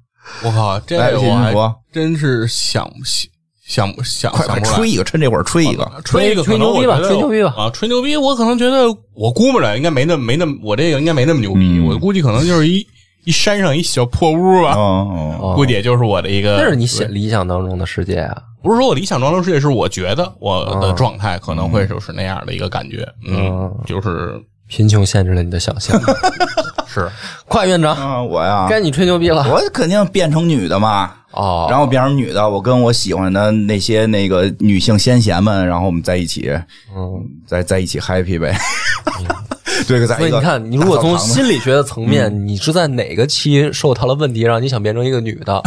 我靠，这来，个我还，真是想想想想快想不出来。快吹一个，趁这会儿吹一个。吹一个，吹牛逼吧吹牛逼吧啊！吹牛逼，我可能觉得我估摸着应该没那么没那么，我这个应该没那么牛逼，嗯我估计可能就是一一山上一小破屋吧，哦哦，哦估计也就是我的一个。那是你想理想当中的世界啊！不是说我理想当中世界，是我觉得我的嗯状态可能会就是那样的一个感觉，嗯嗯，就是贫穷限制了你的想象。是快院长，啊，我呀，该你吹牛逼了我肯定变成女的嘛。哦。然后变成女的，我跟我喜欢的那些那个女性先贤们，然后我们在一起，嗯，在在一起 happy 呗。对，在所以你看，你如果从心理学的层面，你是在哪个期受到了问题，让你想变成一个女的，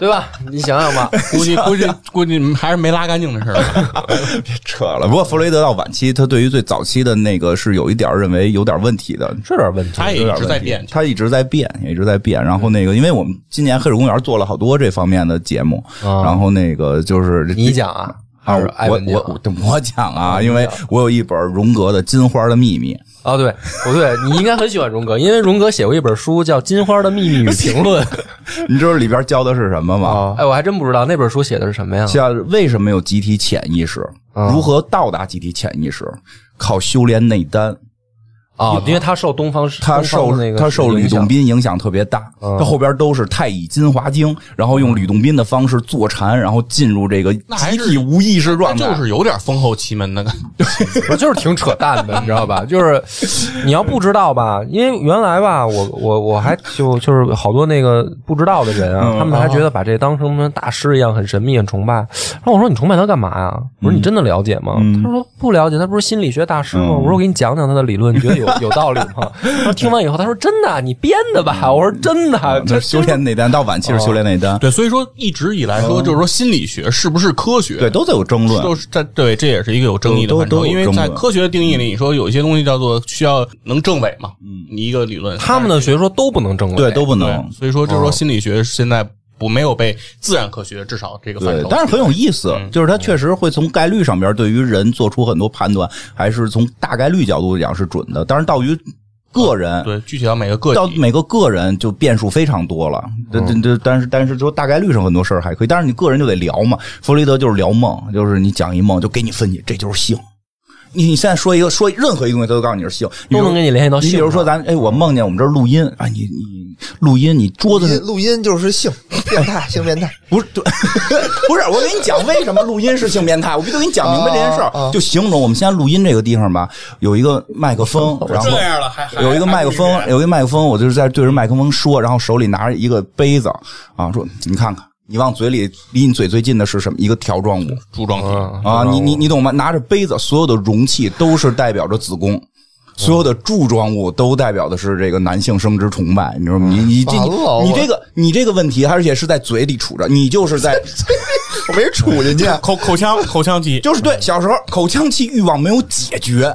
对吧？你想想吧。估计估计估计还是没拉干净的事儿 别。扯了。不过弗雷德到晚期，他对于最早期的那个是有一点认为有点问题的。是点问题。他也一直在变，他一直在变，也一直在变。然后那个，因为我们今年黑水公园做了好多这方面的节目，啊然后那个就是你讲啊，啊，还是我我我讲啊，因为我有一本荣格的《金花的秘密》，啊？对，不对，你应该很喜欢荣格，因为荣格写过一本书叫《金花的秘密与评论》。你知道里边教的是什么吗？哎，我还真不知道那本书写的是什么呀？像为什么有集体潜意识？啊如何到达集体潜意识？靠修炼内丹。啊，因为他受东方，他受那个他受吕洞宾影响特别大，嗯他后边都是太乙金华经，然后用吕洞宾的方式坐禅，然后进入这个那还是集体无意识状态。就是有点封后奇门的感觉。我就是挺扯淡的，你知道吧？就是你要不知道吧，因为原来吧，我我我还就就是好多那个不知道的人啊，嗯他们还觉得把这当成什么大师一样，很神秘、很崇拜。然后我说你崇拜他干嘛呀？我说你真的了解吗？嗯他说不了解，他不是心理学大师吗？嗯我说我给你讲讲他的理论，你觉得有有道理吗？听完以后，他说真的啊，你编的吧？我说真的修炼内丹到晚期是修炼内丹，对，所以说一直以来说，就是说心理学是不是科学？对，都在有争论。都是在对，这也是一个有争议的范畴，因为在科学的定义里，你说有一些东西叫做需要能证伪嘛，嗯，你一个理论，他们的学说都不能证伪，对，都不能。所以说就是说心理学现在不没有被自然科学至少这个范畴，，对但是很有意思，嗯就是它确实会从概率上边对于人做出很多判断，还是从大概率角度讲是准的。当然，到于个人，对具体到每个个体，到每个个人就变数非常多了。这这这，但是但是说大概率上很多事儿还可以，但是你个人就得聊嘛。弗洛伊德就是聊梦，就是你讲一梦就给你分析，这就是性。你你现在说一个说任何一个东西，他都告诉你是性，都能给你联系到性你比如说咱哎，我梦见我们这儿录音啊，你你录音，你桌子上录音就是性变态，性变态。不是，对，不是，我给你讲为什么录音是性变态，我必须给你讲明白这件事儿。啊啊就形容我们现在录音这个地方吧，有一个麦克风，然后这样了还还有一个麦克风有一个麦克风，我就是在对着麦克风说，然后手里拿着一个杯子啊，说你看看，你往嘴里离你嘴最近的是什么？一个条状物柱状体，嗯啊，你你你懂吗？拿着杯子，所有的容器都是代表着子宫。所有的柱状物都代表的是这个男性生殖崇拜，你知道吗？你你你你这个你这个问题，而且是在嘴里杵着，你就是在 我没杵进去，口口腔口腔肌，就是对小时候口腔期欲望没有解决，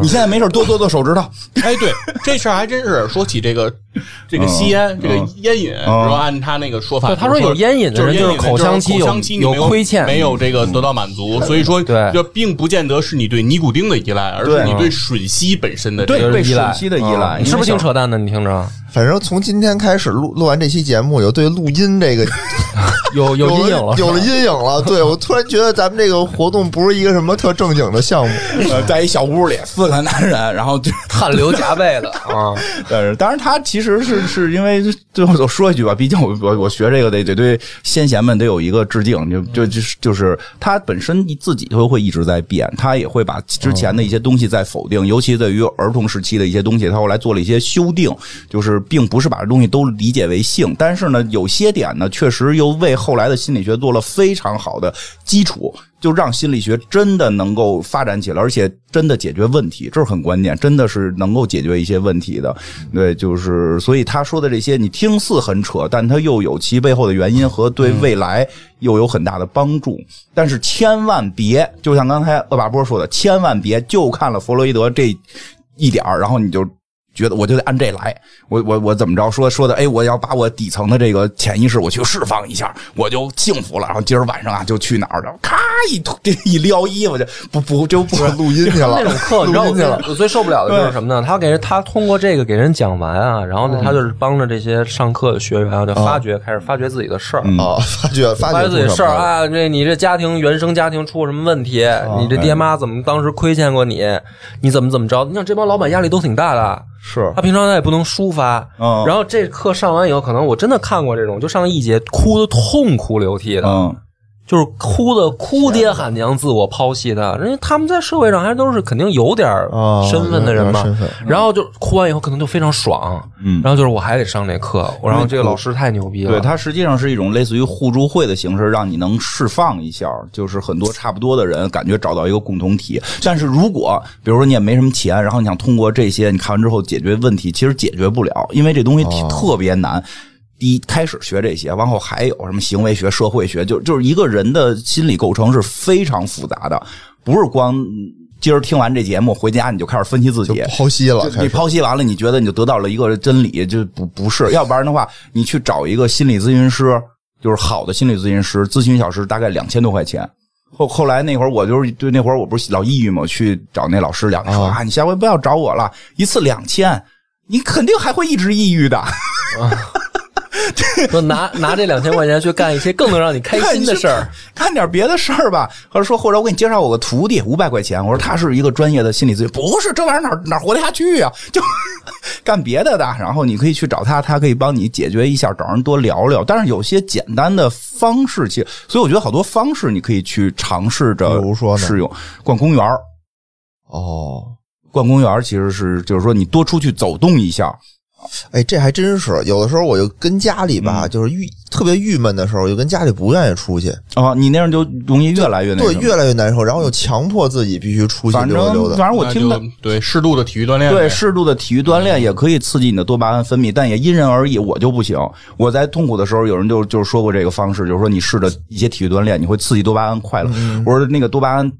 你现在没事多做做手指头，哎，对，这事儿还真是说起这个 这个吸烟，这个烟瘾，说按他那个说法，他说有烟瘾的人就是就是口腔期有口腔期你没有亏欠没有这个得到满足，所以说对。这并不见得是你对尼古丁的依赖，而是你对吮吸本身的这对个被依赖吮吸的依赖，嗯。是不是挺扯淡的？你听着，反正从今天开始录录完这期节目，有对录音这个 有有阴影了，有了阴影了。对我突然觉得咱们这个活动不是一个什么特正经的项目。呃在一小屋里四个男人，然后就汗流浃背的啊！但是，当然，他其实是是因为最后我说一句吧，毕竟我我我学这个得得对先贤们得有一个致敬，就就就是就是他本身自己就会一直在变，他也会把之前的一些东西在否定，尤其对于儿童时期的一些东西，他后来做了一些修订，就是并不是把这东西都理解为性，但是呢，有些点呢，确实又为后来的心理学做了非常好的基础。就让心理学真的能够发展起来，而且真的解决问题，这是很关键，真的是能够解决一些问题的。对，就是所以他说的这些，你听似很扯，但他又有其背后的原因和对未来又有很大的帮助。但是千万别，就像刚才恶霸波说的，千万别就看了弗洛伊德这一点，然后你就。觉得我就得按这来，我我我怎么着说说的？哎，我要把我底层的这个潜意识我去释放一下，我就幸福了。然后今儿晚上啊，就去哪儿了？咔一脱 一撩衣服就不不就不 录音去了，那种课，你知道我。我最受不了的就是什么呢？他给人他通过这个给人讲完啊，然后呢，他就是帮着这些上课的学员啊，就发掘开始发掘自己的事儿。啊，发觉发掘自己的事儿啊，这你这家庭原生家庭出了什么问题？你这爹妈怎么当时亏欠过你？你怎么怎么着？你想这帮老板压力都挺大的，是他平常他也不能抒发。嗯然后这课上完以后，可能我真的看过这种，就上一节哭的痛哭流涕的，嗯就是哭的哭爹喊娘，自我抛弃的。人家他们在社会上还都是肯定有点身份的人嘛。然后就哭完以后，可能就非常爽。嗯然后就是我还得上这课，然后这个老师太牛逼了。对，他实际上是一种类似于互助会的形式，让你能释放一下，就是很多差不多的人感觉找到一个共同体。但是如果比如说你也没什么钱，然后你想通过这些你看完之后解决问题，其实解决不了，因为这东西哦特别难。第一开始学这些，往后还有什么行为学、社会学，就就是一个人的心理构成是非常复杂的，不是光今儿听完这节目回家你就开始分析自己，剖析了，你剖析完了，你觉得你就得到了一个真理，就不不是，要不然的话，你去找一个心理咨询师，就是好的心理咨询师，咨询小时大概两千多块钱。后后来那会儿我就是对那会儿我不是老抑郁嘛，我去找那老师聊，说啊啊，你下回不要找我了，一次两千，你肯定还会一直抑郁的。说拿拿这两千块钱去干一些更能让你开心的事儿。干点别的事儿吧，或者说，或者我给你介绍我个徒弟，五百块钱。我说他是一个专业的心理咨询，不是这玩意儿哪哪活得下去啊、就干别的的。然后你可以去找他，他可以帮你解决一下，找人多聊聊。但是有些简单的方式，其实，所以我觉得好多方式你可以去尝试着比如说试用。逛公园儿哦。逛公园儿其实是就是说你多出去走动一下，哎，这还真是，有的时候我就跟家里吧，嗯就是郁特别郁闷的时候，就跟家里不愿意出去，啊，你那样就容易越来越那对，越来越难受，然后又强迫自己必须出去反正溜达溜达。反正我听的对适度的体育锻炼，对，适度的体育锻炼也可以刺激你的多巴胺分泌，但也因人而异。我就不行。我在痛苦的时候，有人就就是说过这个方式，就是说你试着一些体育锻炼，你会刺激多巴胺快乐。我说那个多巴胺。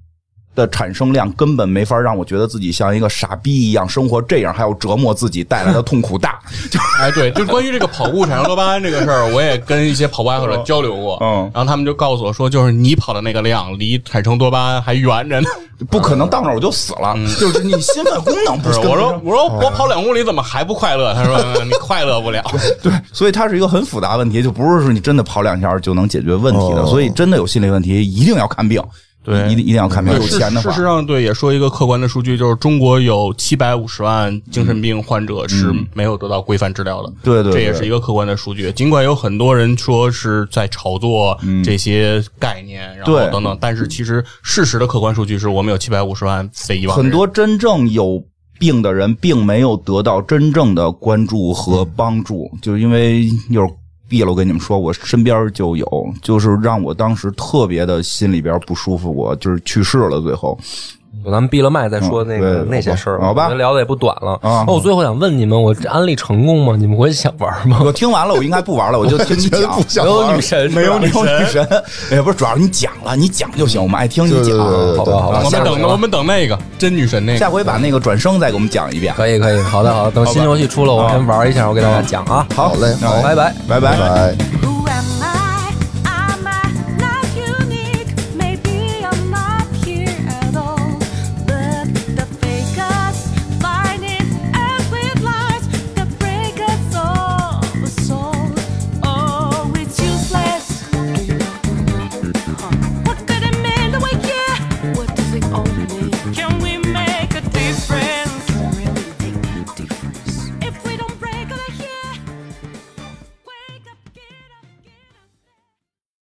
的产生量根本没法让我觉得自己像一个傻逼一样生活，这样还要折磨自己，带来的痛苦大。哎，对，就是关于这个跑步产生多巴胺这个事儿，我也跟一些跑步爱好者交流过，嗯然后他们就告诉我说，就是你跑的那个量离产生多巴胺还远着呢。不可能到那儿我就死了，就是你心肺功能不不是，我说我说我跑两公里怎么还不快乐？他说嗯你快乐不了。对，所以它是一个很复杂问题，就不是说你真的跑两下就能解决问题的。哦所以真的有心理问题，一定要看病。对一定一定要看病。有事钱的话事实，上，对，也说一个客观的数据，就是中国有七百五十万精神病患者是没有得到规范治疗的。对对对这也是一个客观的数据。尽管有很多人说是在炒作这些概念，然后等等，但是其实事实的客观数据是我们有七百五十万非遗忘很多真正有病的人，并没有得到真正的关注和帮助，就是因为一闭了，我跟你们说，我身边就有，就是让我当时特别的心里边不舒服，我就是去世了，最后。咱们闭了麦再说那个、嗯那些事儿，好吧聊的也不短了。啊哦，我最后想问你们，我安利成功吗？你们会想玩吗？我听完了，我应该不玩了，我就听你讲。不想没有女神，没有没有女神，哎，不是，主要是你讲了，你讲就行，我们爱听你讲。对对对对对好吧，好吧，我们等我们等那个真女神那个下。回把那个转生再给我们讲一遍。可以可以，好的好的，等新游戏出了，我先玩一下，我给大家讲啊。好好嘞那好拜拜。拜拜拜拜。